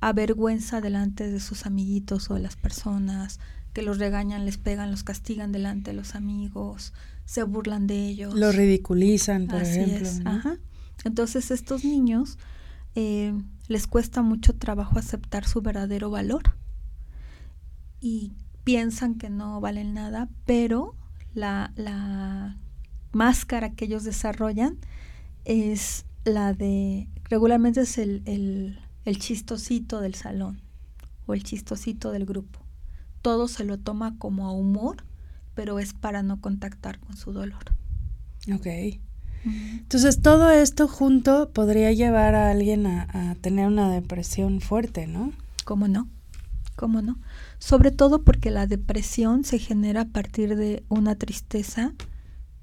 avergüenza delante de sus amiguitos o de las personas, que los regañan, les pegan, los castigan delante de los amigos, se burlan de ellos. Lo ridiculizan, por ejemplo. Entonces estos niños eh, les cuesta mucho trabajo aceptar su verdadero valor y piensan que no valen nada, pero la, la máscara que ellos desarrollan es la de, regularmente es el, el, el chistosito del salón o el chistosito del grupo. Todo se lo toma como a humor, pero es para no contactar con su dolor. Ok. Entonces todo esto junto podría llevar a alguien a, tener una depresión fuerte, ¿no? ¿Cómo no? ¿Cómo no? Sobre todo porque la depresión se genera a partir de una tristeza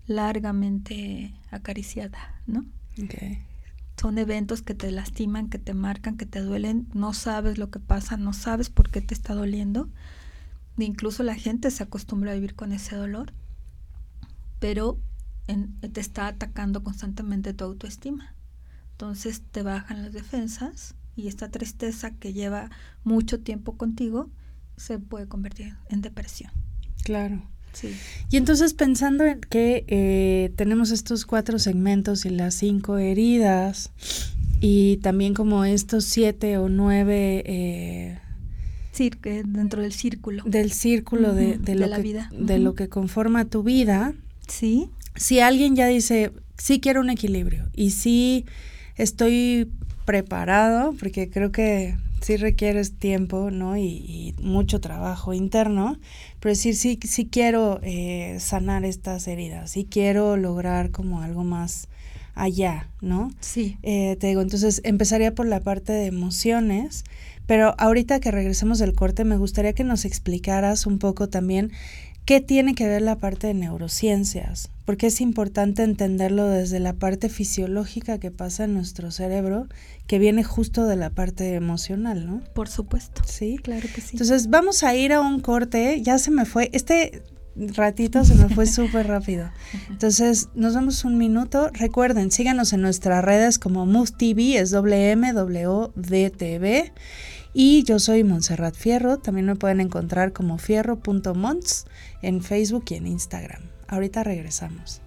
largamente acariciada, ¿no? Okay. Son eventos que te lastiman, que te marcan, que te duelen, no sabes lo que pasa, no sabes por qué te está doliendo. incluso la gente se acostumbra a vivir con ese dolor, pero te está atacando constantemente tu autoestima. Entonces te bajan las defensas y esta tristeza que lleva mucho tiempo contigo se puede convertir en depresión. Claro. Sí. Y entonces pensando en que eh, tenemos estos cuatro segmentos y las cinco heridas y también como estos siete o nueve... Eh, dentro del círculo. Del círculo de, lo la que, vida. De lo que conforma tu vida. Sí. Si alguien ya dice, sí quiero un equilibrio y sí estoy preparado, porque creo que sí requieres tiempo, ¿no? Y, mucho trabajo interno, pero decir, sí, sí quiero eh, sanar estas heridas, sí quiero lograr como algo más allá, ¿no? Sí. Eh, te digo, entonces empezaría por la parte de emociones, pero ahorita que regresemos del corte me gustaría que nos explicaras un poco también ¿Qué tiene que ver la parte de neurociencias? Porque es importante entenderlo desde la parte fisiológica que pasa en nuestro cerebro, que viene justo de la parte emocional, ¿no? Por supuesto. Sí. Claro que sí. Entonces vamos a ir a un corte, ya se me fue, este ratito se me fue <laughs> súper rápido. Entonces nos damos un minuto. Recuerden, síganos en nuestras redes como MoveTV, es W-M-W-D-T-V. Y yo soy Montserrat Fierro, también me pueden encontrar como fierro.mons en Facebook y en Instagram. Ahorita regresamos.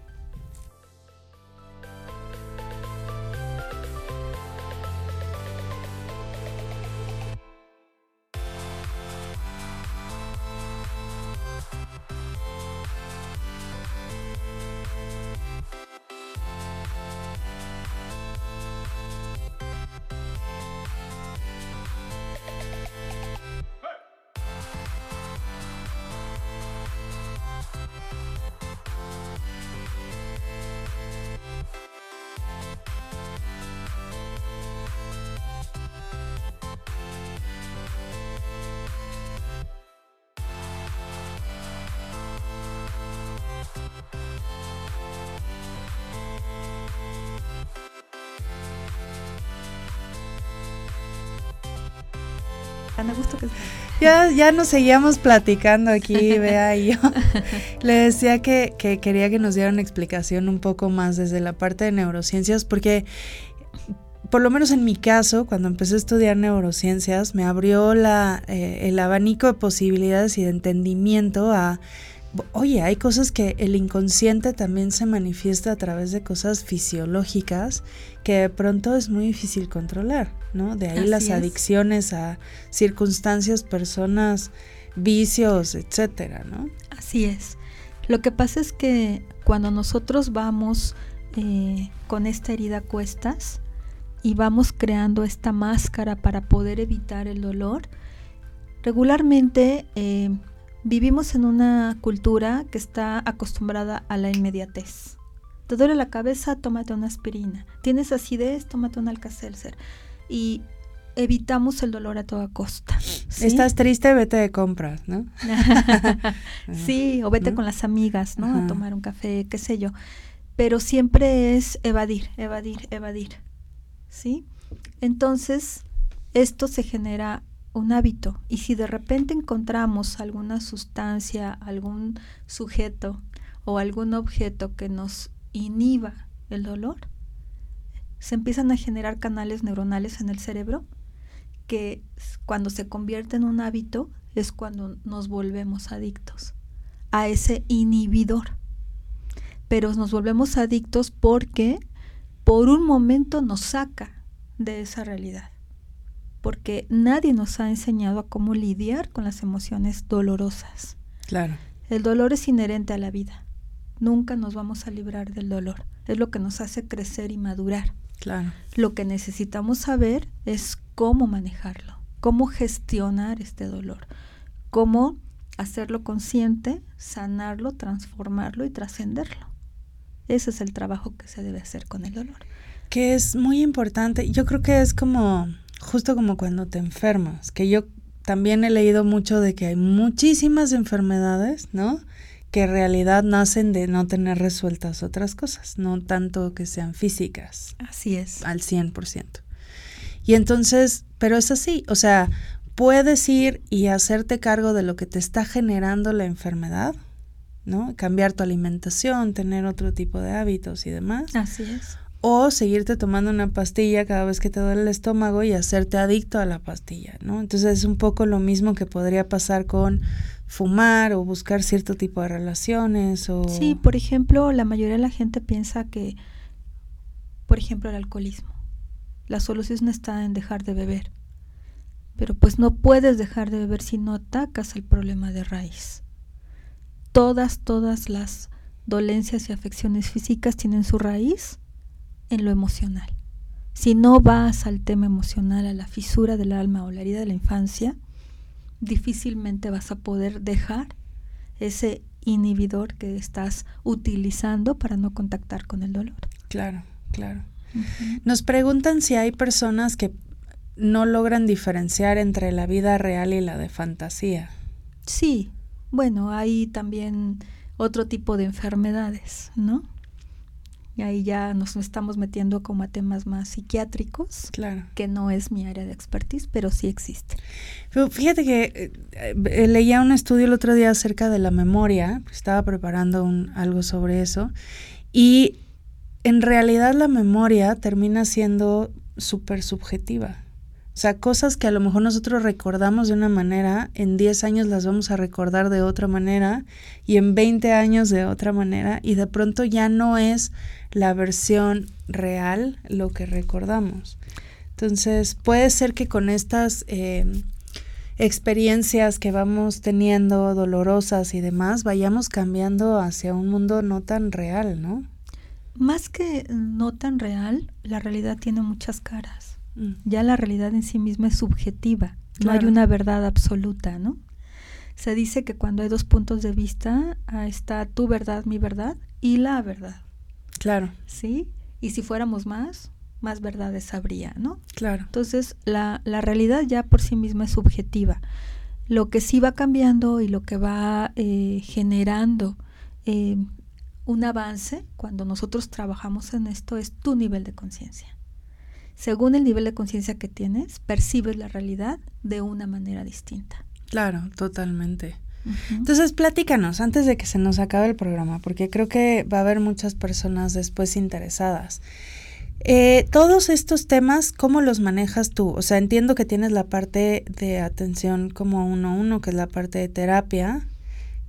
Gusto que ya, ya nos seguíamos platicando aquí, <laughs> vea y yo. Le decía que, que quería que nos dieran explicación un poco más desde la parte de neurociencias, porque por lo menos en mi caso, cuando empecé a estudiar neurociencias, me abrió la, eh, el abanico de posibilidades y de entendimiento a oye, hay cosas que el inconsciente también se manifiesta a través de cosas fisiológicas que de pronto es muy difícil controlar, ¿no? De ahí las adicciones a circunstancias, personas, vicios, etcétera, ¿no? Así es. Lo que pasa es que cuando nosotros vamos eh, con esta herida a cuestas y vamos creando esta máscara para poder evitar el dolor, regularmente eh, Vivimos en una cultura que está acostumbrada a la inmediatez. Te duele la cabeza, tómate una aspirina. Tienes acidez, tómate un alcacelser. Y evitamos el dolor a toda costa. Estás triste, vete de compras, ¿no? <laughs> sí, o vete con las amigas, ¿no? A tomar un café, qué sé yo. Pero siempre es evadir, evadir, evadir. ¿Sí? Entonces, esto se genera un hábito. Y si de repente encontramos alguna sustancia, algún sujeto o algún objeto que nos inhiba el dolor, se empiezan a generar canales neuronales en el cerebro que cuando se convierte en un hábito es cuando nos volvemos adictos a ese inhibidor. Pero nos volvemos adictos porque por un momento nos saca de esa realidad porque nadie nos ha enseñado a cómo lidiar con las emociones dolorosas. Claro. El dolor es inherente a la vida. Nunca nos vamos a librar del dolor. Es lo que nos hace crecer y madurar. Claro. Lo que necesitamos saber es cómo manejarlo, cómo gestionar este dolor, cómo hacerlo consciente, sanarlo, transformarlo y trascenderlo. Ese es el trabajo que se debe hacer con el dolor. Que es muy importante. Yo creo que es como justo como cuando te enfermas, que yo también he leído mucho de que hay muchísimas enfermedades, ¿no? Que en realidad nacen de no tener resueltas otras cosas, no tanto que sean físicas. Así es. Al 100%. Y entonces, pero es así, o sea, puedes ir y hacerte cargo de lo que te está generando la enfermedad, ¿no? Cambiar tu alimentación, tener otro tipo de hábitos y demás. Así es o seguirte tomando una pastilla cada vez que te duele el estómago y hacerte adicto a la pastilla, ¿no? Entonces es un poco lo mismo que podría pasar con fumar o buscar cierto tipo de relaciones o... Sí, por ejemplo, la mayoría de la gente piensa que, por ejemplo, el alcoholismo. La solución está en dejar de beber. Pero pues no puedes dejar de beber si no atacas el problema de raíz. Todas, todas las dolencias y afecciones físicas tienen su raíz en lo emocional. Si no vas al tema emocional, a la fisura del alma o la herida de la infancia, difícilmente vas a poder dejar ese inhibidor que estás utilizando para no contactar con el dolor. Claro, claro. Nos preguntan si hay personas que no logran diferenciar entre la vida real y la de fantasía. Sí, bueno, hay también otro tipo de enfermedades, ¿no? Y ahí ya nos estamos metiendo como a temas más psiquiátricos, claro. que no es mi área de expertise, pero sí existe. fíjate que eh, leía un estudio el otro día acerca de la memoria, estaba preparando un, algo sobre eso, y en realidad la memoria termina siendo súper subjetiva. O sea, cosas que a lo mejor nosotros recordamos de una manera, en 10 años las vamos a recordar de otra manera y en 20 años de otra manera y de pronto ya no es la versión real lo que recordamos. Entonces, puede ser que con estas em, experiencias que vamos teniendo dolorosas y demás, vayamos cambiando hacia un mundo no tan real, ¿no? Más que no tan real, la realidad tiene muchas caras. Mm. Ya la realidad en sí misma es subjetiva, no hay una verdad absoluta, ¿no? Se dice que cuando hay dos puntos de vista, está tu verdad, mi verdad y la verdad. Claro. ¿Sí? Y si fuéramos más, más verdades habría, ¿no? Claro. Entonces, la, la realidad ya por sí misma es subjetiva. Lo que sí va cambiando y lo que va eh, generando eh, un avance cuando nosotros trabajamos en esto es tu nivel de conciencia según el nivel de conciencia que tienes, percibes la realidad de una manera distinta. Claro, totalmente. Entonces, platícanos antes de que se nos acabe el programa, porque creo que va a haber muchas personas después interesadas. Eh, todos estos temas, ¿cómo los manejas tú? O sea, entiendo que tienes la parte de atención como uno a uno, que es la parte de terapia,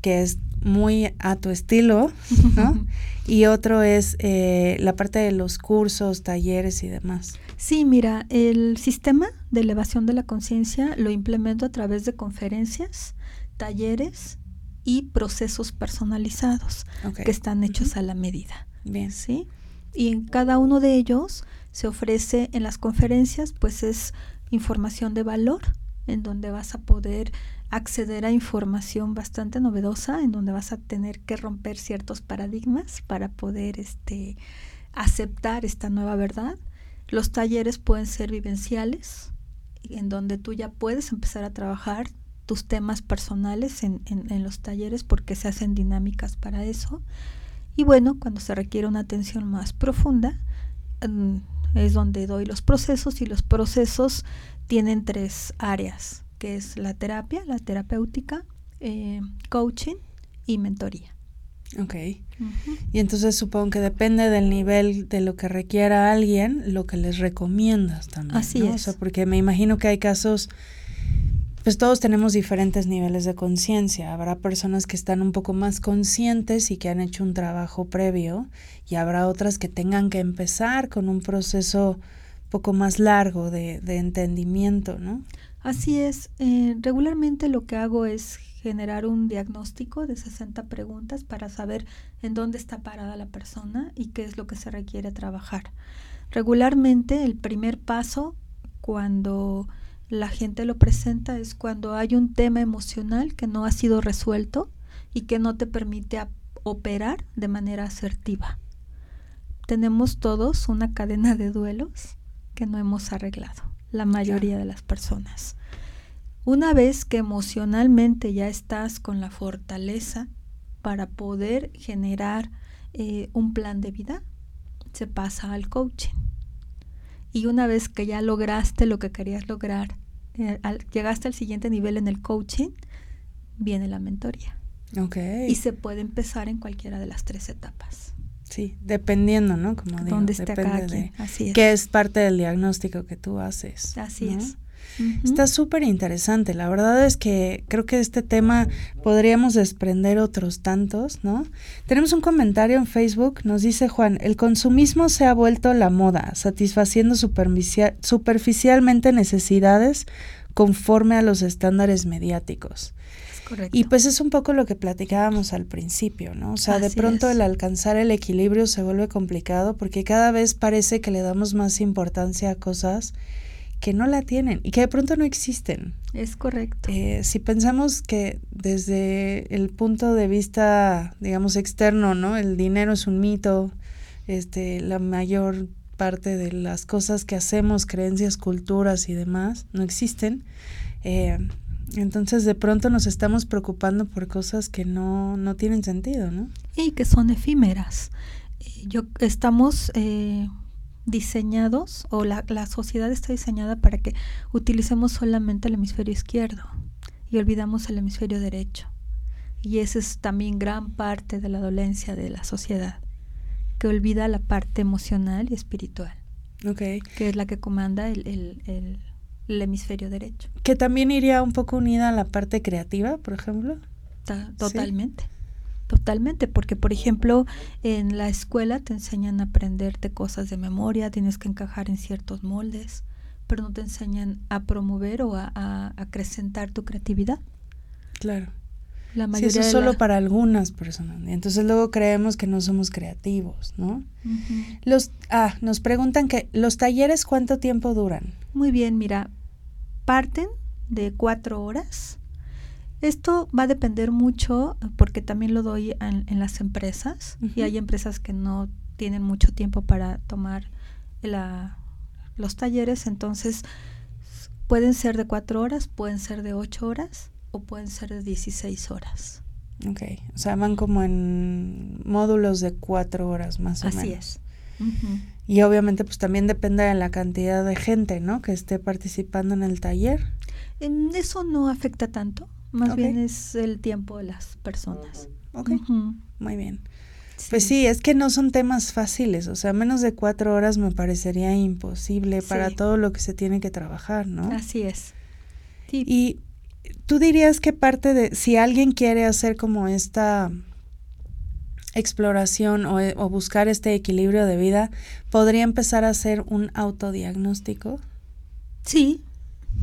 que es muy a tu estilo, ¿no? <laughs> y otro es eh, la parte de los cursos, talleres y demás. Sí, mira, el sistema de elevación de la conciencia lo implemento a través de conferencias, talleres y procesos personalizados que están hechos a la medida. Bien. ¿Sí? Y en cada uno de ellos se ofrece en las conferencias, pues es información de valor, en donde vas a poder acceder a información bastante novedosa, en donde vas a tener que romper ciertos paradigmas para poder este, aceptar esta nueva verdad los talleres pueden ser vivenciales, en donde tú ya puedes empezar a trabajar tus temas personales en, los talleres porque se hacen dinámicas para eso. Y bueno, cuando se requiere una atención más profunda, es donde doy los procesos y los procesos tienen tres áreas, que es la terapia, la terapéutica, eh, coaching y mentoría. Ok. Y entonces supongo que depende del nivel de lo que requiera alguien, lo que les recomiendas también. Así es. O sea, porque me imagino que hay casos, pues todos tenemos diferentes niveles de conciencia. Habrá personas que están un poco más conscientes y que han hecho un trabajo previo, y habrá otras que tengan que empezar con un proceso poco más largo de, de entendimiento, ¿no? Así es. Eh, regularmente lo que hago es generar un diagnóstico de 60 preguntas para saber en dónde está parada la persona y qué es lo que se requiere trabajar. Regularmente el primer paso cuando la gente lo presenta es cuando hay un tema emocional que no ha sido resuelto y que no te permite operar de manera asertiva. Tenemos todos una cadena de duelos que no hemos arreglado, la mayoría de las personas. Una vez que emocionalmente ya estás con la fortaleza para poder generar eh, un plan de vida, se pasa al coaching. Y una vez que ya lograste lo que querías lograr, eh, llegaste al siguiente nivel en el coaching, viene la mentoría. Okay. Y se puede empezar en cualquiera de las tres etapas. Sí, dependiendo, ¿no? Como digo, Donde esté depende cada quien. de Así es. qué es parte del diagnóstico que tú haces. Así ¿no? es. Está súper interesante. La verdad es que creo que este tema podríamos desprender otros tantos, ¿no? Tenemos un comentario en Facebook, nos dice Juan, el consumismo se ha vuelto la moda, satisfaciendo superficia- superficialmente necesidades conforme a los estándares mediáticos. Correcto. Y pues es un poco lo que platicábamos al principio, ¿no? O sea, de pronto es. el alcanzar el equilibrio se vuelve complicado porque cada vez parece que le damos más importancia a cosas que no la tienen y que de pronto no existen. es correcto. Eh, si pensamos que desde el punto de vista, digamos, externo, ¿no? El dinero es un mito, este, la mayor parte de las cosas que hacemos, creencias, culturas y demás, no existen. Eh, entonces de pronto nos estamos preocupando por cosas que no, no tienen sentido, ¿no? y que son efímeras. Eh, Yo estamos eh, diseñados o la, la sociedad está diseñada para que utilicemos solamente el hemisferio izquierdo y olvidamos el hemisferio derecho. Y esa es también gran parte de la dolencia de la sociedad, que olvida la parte emocional y espiritual, Ok. que es la que comanda el, el- el- el hemisferio derecho. Que también iría un poco unida a la parte creativa, por ejemplo. Ta- Sí. Totalmente. Porque por ejemplo en la escuela te enseñan a aprenderte cosas de memoria, tienes que encajar en ciertos moldes, pero no te enseñan a promover o a, a- acrecentar tu creatividad. Claro. La Sí, mayoría eso es solo la- para algunas personas. Entonces luego creemos que no somos creativos, ¿no? Los, ah, nos preguntan que los talleres cuánto tiempo duran. Muy bien, mira, parten de cuatro horas. Esto va a depender mucho eh, porque también lo doy en, en las empresas y hay empresas que no tienen mucho tiempo para tomar la- los talleres, entonces pueden ser de cuatro horas, pueden ser de ocho horas o pueden ser de 16 horas. Ok, o sea, van como en módulos de cuatro horas más o Así menos. es. Ujú. Y obviamente pues también depende de la cantidad de gente, ¿no? Que esté participando en el taller. En eso no afecta tanto, más bien es el tiempo de las personas. Ok, muy bien. Pues sí, es que no son temas fáciles, o sea, menos de cuatro horas me parecería imposible para todo lo que se tiene que trabajar, ¿no? Así es. Sí, Y tú dirías que parte de, si alguien quiere hacer como esta exploración o, o buscar este equilibrio de vida, podría empezar a hacer un autodiagnóstico, sí,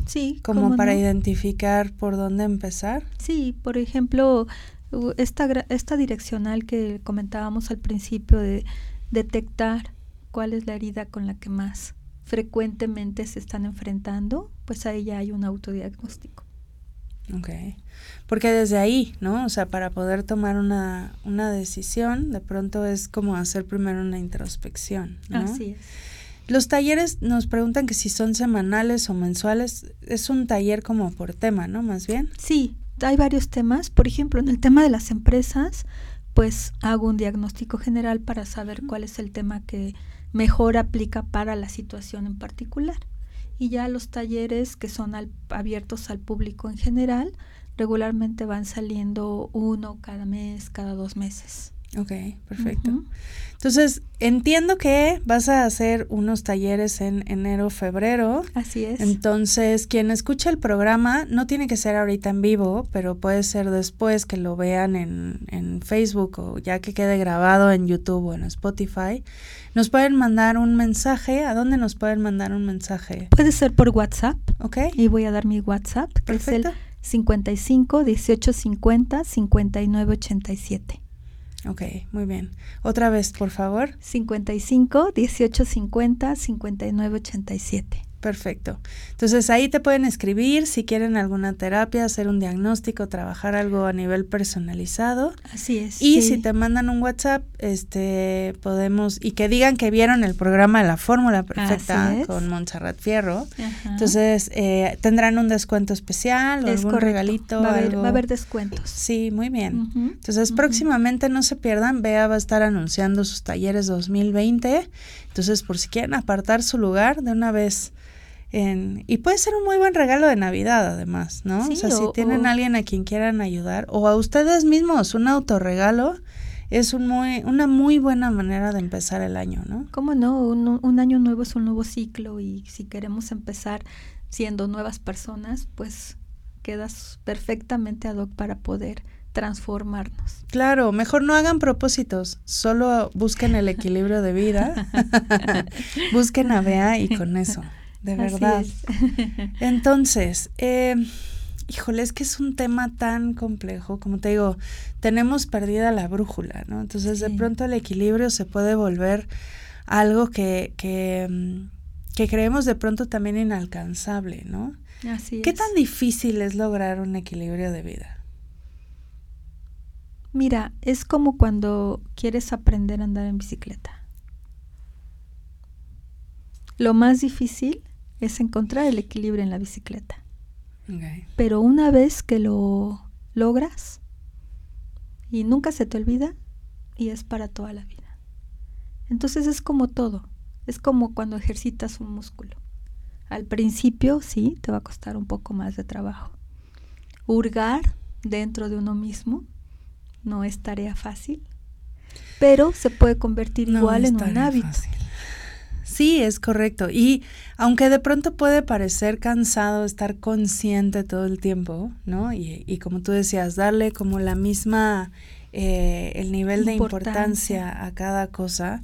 sí. como ¿cómo para no? identificar por dónde empezar. Sí, por ejemplo, esta, esta direccional que comentábamos al principio de detectar cuál es la herida con la que más frecuentemente se están enfrentando, pues ahí ya hay un autodiagnóstico. Ok. Porque desde ahí, ¿no? O sea, para poder tomar una, una decisión, de pronto es como hacer primero una introspección, ¿no? Así es. Los talleres nos preguntan que si son semanales o mensuales. Es un taller como por tema, ¿no? Más bien. Sí, hay varios temas. Por ejemplo, en el tema de las empresas, pues hago un diagnóstico general para saber cuál es el tema que mejor aplica para la situación en particular. Y ya los talleres que son al- abiertos al público en general, regularmente van saliendo uno cada mes, cada dos meses. Ok, perfecto. Entonces, entiendo que vas a hacer unos talleres en enero, febrero. Así es. Entonces, quien escucha el programa no tiene que ser ahorita en vivo, pero puede ser después que lo vean en, en Facebook o ya que quede grabado en YouTube o en Spotify. Nos pueden mandar un mensaje. ¿A dónde nos pueden mandar un mensaje? Puede ser por WhatsApp. ¿Ok? Y voy a dar mi WhatsApp, que es el Perfecto. 55 18 50 59 87. Ok, muy bien. Otra vez, por favor. 55 18 50 59 87. Perfecto. Entonces ahí te pueden escribir si quieren alguna terapia, hacer un diagnóstico, trabajar algo a nivel personalizado. Así es. Y sí. si te mandan un WhatsApp, este podemos y que digan que vieron el programa de la fórmula perfecta con Montserrat Fierro. Ajá. Entonces eh, tendrán un descuento especial o Es algún correcto. regalito. Va a, haber, algo. va a haber descuentos. Sí, muy bien. Entonces próximamente no se pierdan, Bea va a estar anunciando sus talleres 2020. Entonces por si quieren apartar su lugar de una vez. En, y puede ser un muy buen regalo de Navidad además, ¿no? Sí, o sea, si tienen o- a alguien a quien quieran ayudar o a ustedes mismos un autorregalo, es un muy, una muy buena manera de empezar el año, ¿no? ¿Cómo no? Un, un año nuevo es un nuevo ciclo y si queremos empezar siendo nuevas personas, pues quedas perfectamente ad hoc para poder transformarnos. Claro, mejor no hagan propósitos, solo busquen el <laughs> equilibrio de vida, <laughs> busquen a Bea y con eso, de verdad. <laughs> Entonces, eh, híjole, es que es un tema tan complejo, como te digo, tenemos perdida la brújula, ¿no? Entonces de pronto el equilibrio se puede volver algo que, que, mm, que creemos de pronto también inalcanzable, ¿no? Así ¿Qué tan difícil es lograr un equilibrio de vida? Mira, es como cuando quieres aprender a andar en bicicleta. Lo más difícil es encontrar el equilibrio en la bicicleta. Pero una vez que lo logras y nunca se te olvida y es para toda la vida. Entonces es como todo, es como cuando ejercitas un músculo. Al principio sí, te va a costar un poco más de trabajo. Hurgar dentro de uno mismo no es tarea fácil, pero se puede convertir igual en un hábito. Sí, es correcto. Y aunque de pronto puede parecer cansado estar consciente todo el tiempo, ¿no? Y, y como tú decías, darle como la misma, eh, el nivel de importancia a cada cosa,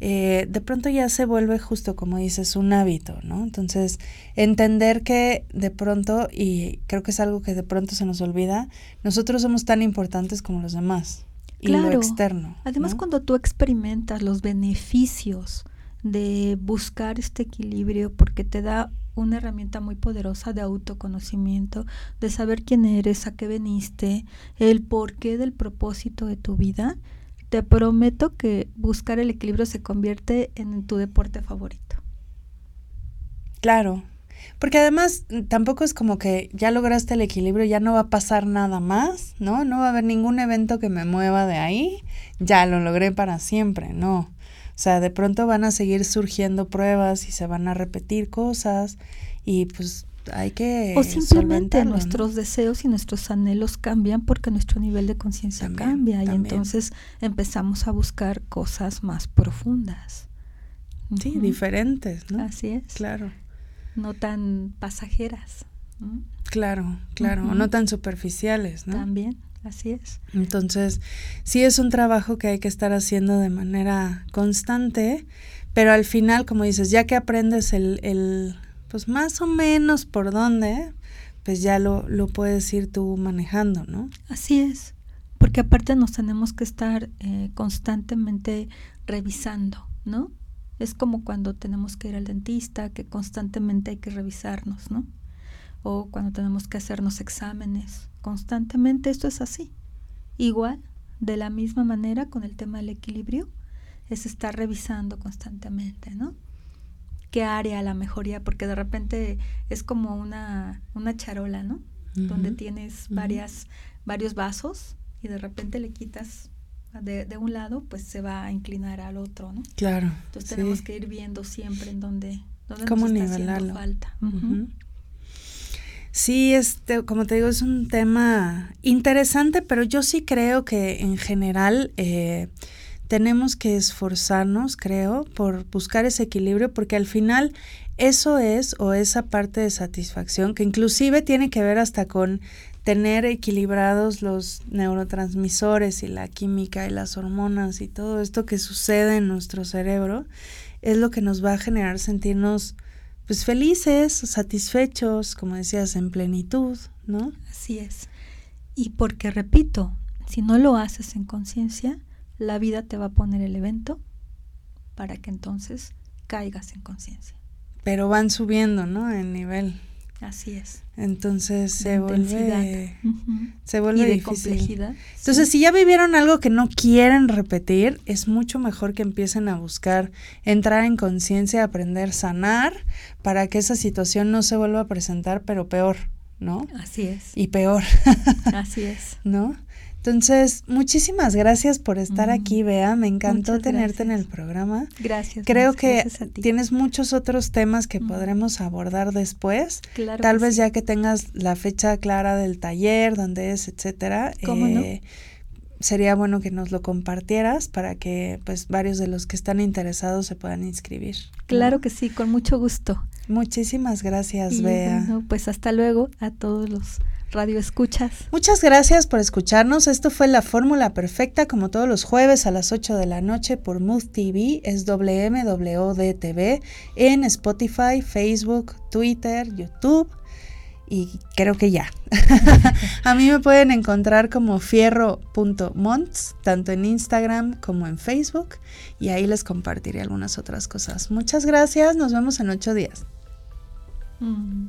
eh, de pronto ya se vuelve justo como dices un hábito, ¿no? Entonces, entender que de pronto, y creo que es algo que de pronto se nos olvida, nosotros somos tan importantes como los demás. Y lo externo. Además, cuando tú experimentas los beneficios de buscar este equilibrio, porque te da una herramienta muy poderosa de autoconocimiento, de saber quién eres, a qué veniste, el porqué del propósito de tu vida, te prometo que buscar el equilibrio se convierte en tu deporte favorito. Claro, porque además tampoco es como que ya lograste el equilibrio, ya no va a pasar nada más, ¿no? No va a haber ningún evento que me mueva de ahí, ya lo logré para siempre, no. O sea, de pronto van a seguir surgiendo pruebas y se van a repetir cosas y pues hay que... O simplemente nuestros deseos y nuestros anhelos cambian porque nuestro nivel de conciencia cambia y entonces empezamos a buscar cosas más profundas. Sí, diferentes, ¿no? Sí, es. Claro. No tan pasajeras. Claro, claro, no tan superficiales, ¿no? También, así es. Entonces, sí es un trabajo que hay que estar haciendo de manera constante, pero al final, como dices, ya que aprendes el, el pues más o menos por dónde, pues ya lo, lo puedes ir tú manejando, ¿no? Así es, porque aparte nos tenemos que estar eh, constantemente revisando, ¿no? Es como cuando tenemos que ir al dentista, que constantemente hay que revisarnos, ¿no? O cuando tenemos que hacernos exámenes, constantemente esto es así. Igual, de la misma manera con el tema del equilibrio, es estar revisando constantemente, ¿no? qué área la mejoría, porque de repente es como una, una charola, ¿no? Donde tienes varias, varios vasos y de repente le quitas de, de, un lado, pues se va a inclinar al otro, ¿no? Claro. Entonces tenemos que ir viendo siempre en dónde, dónde ¿Cómo nos está haciendo falta. Sí, este, como te digo, es un tema interesante, pero yo sí creo que en general eh, tenemos que esforzarnos, creo, por buscar ese equilibrio, porque al final eso es o esa parte de satisfacción que inclusive tiene que ver hasta con tener equilibrados los neurotransmisores y la química y las hormonas y todo esto que sucede en nuestro cerebro es lo que nos va a generar sentirnos pues felices, satisfechos, como decías, en plenitud, ¿no? Así es. Y porque repito, si no lo haces en conciencia, la vida te va a poner el evento para que entonces caigas en conciencia. Pero van subiendo, ¿no? En nivel. Así es. Entonces se vuelve, se vuelve y de difícil. complejidad. Entonces, si ya vivieron algo que no quieren repetir, es mucho mejor que empiecen a buscar entrar en conciencia, aprender, sanar, para que esa situación no se vuelva a presentar, pero peor, ¿no? Así es. Y peor. Así es. <laughs> ¿No? Entonces, muchísimas gracias por estar aquí, Bea. Me encantó tenerte en el programa. Gracias. Creo que tienes muchos otros temas que podremos abordar después. Claro Tal vez ya que tengas la fecha clara del taller, dónde es, etcétera. ¿Cómo no? Eh, sería bueno que nos lo compartieras para que pues varios de los que están interesados se puedan inscribir. Claro que sí, con mucho gusto. Muchísimas gracias, Bea. pues hasta luego a todos los Radio Escuchas. Muchas gracias por escucharnos. Esto fue la fórmula perfecta, como todos los jueves a las 8 de la noche por Mood TV, es WMWD en Spotify, Facebook, Twitter, YouTube. Y creo que ya. <laughs> a mí me pueden encontrar como fierro.monts, tanto en Instagram como en Facebook. Y ahí les compartiré algunas otras cosas. Muchas gracias. Nos vemos en ocho días. Mm.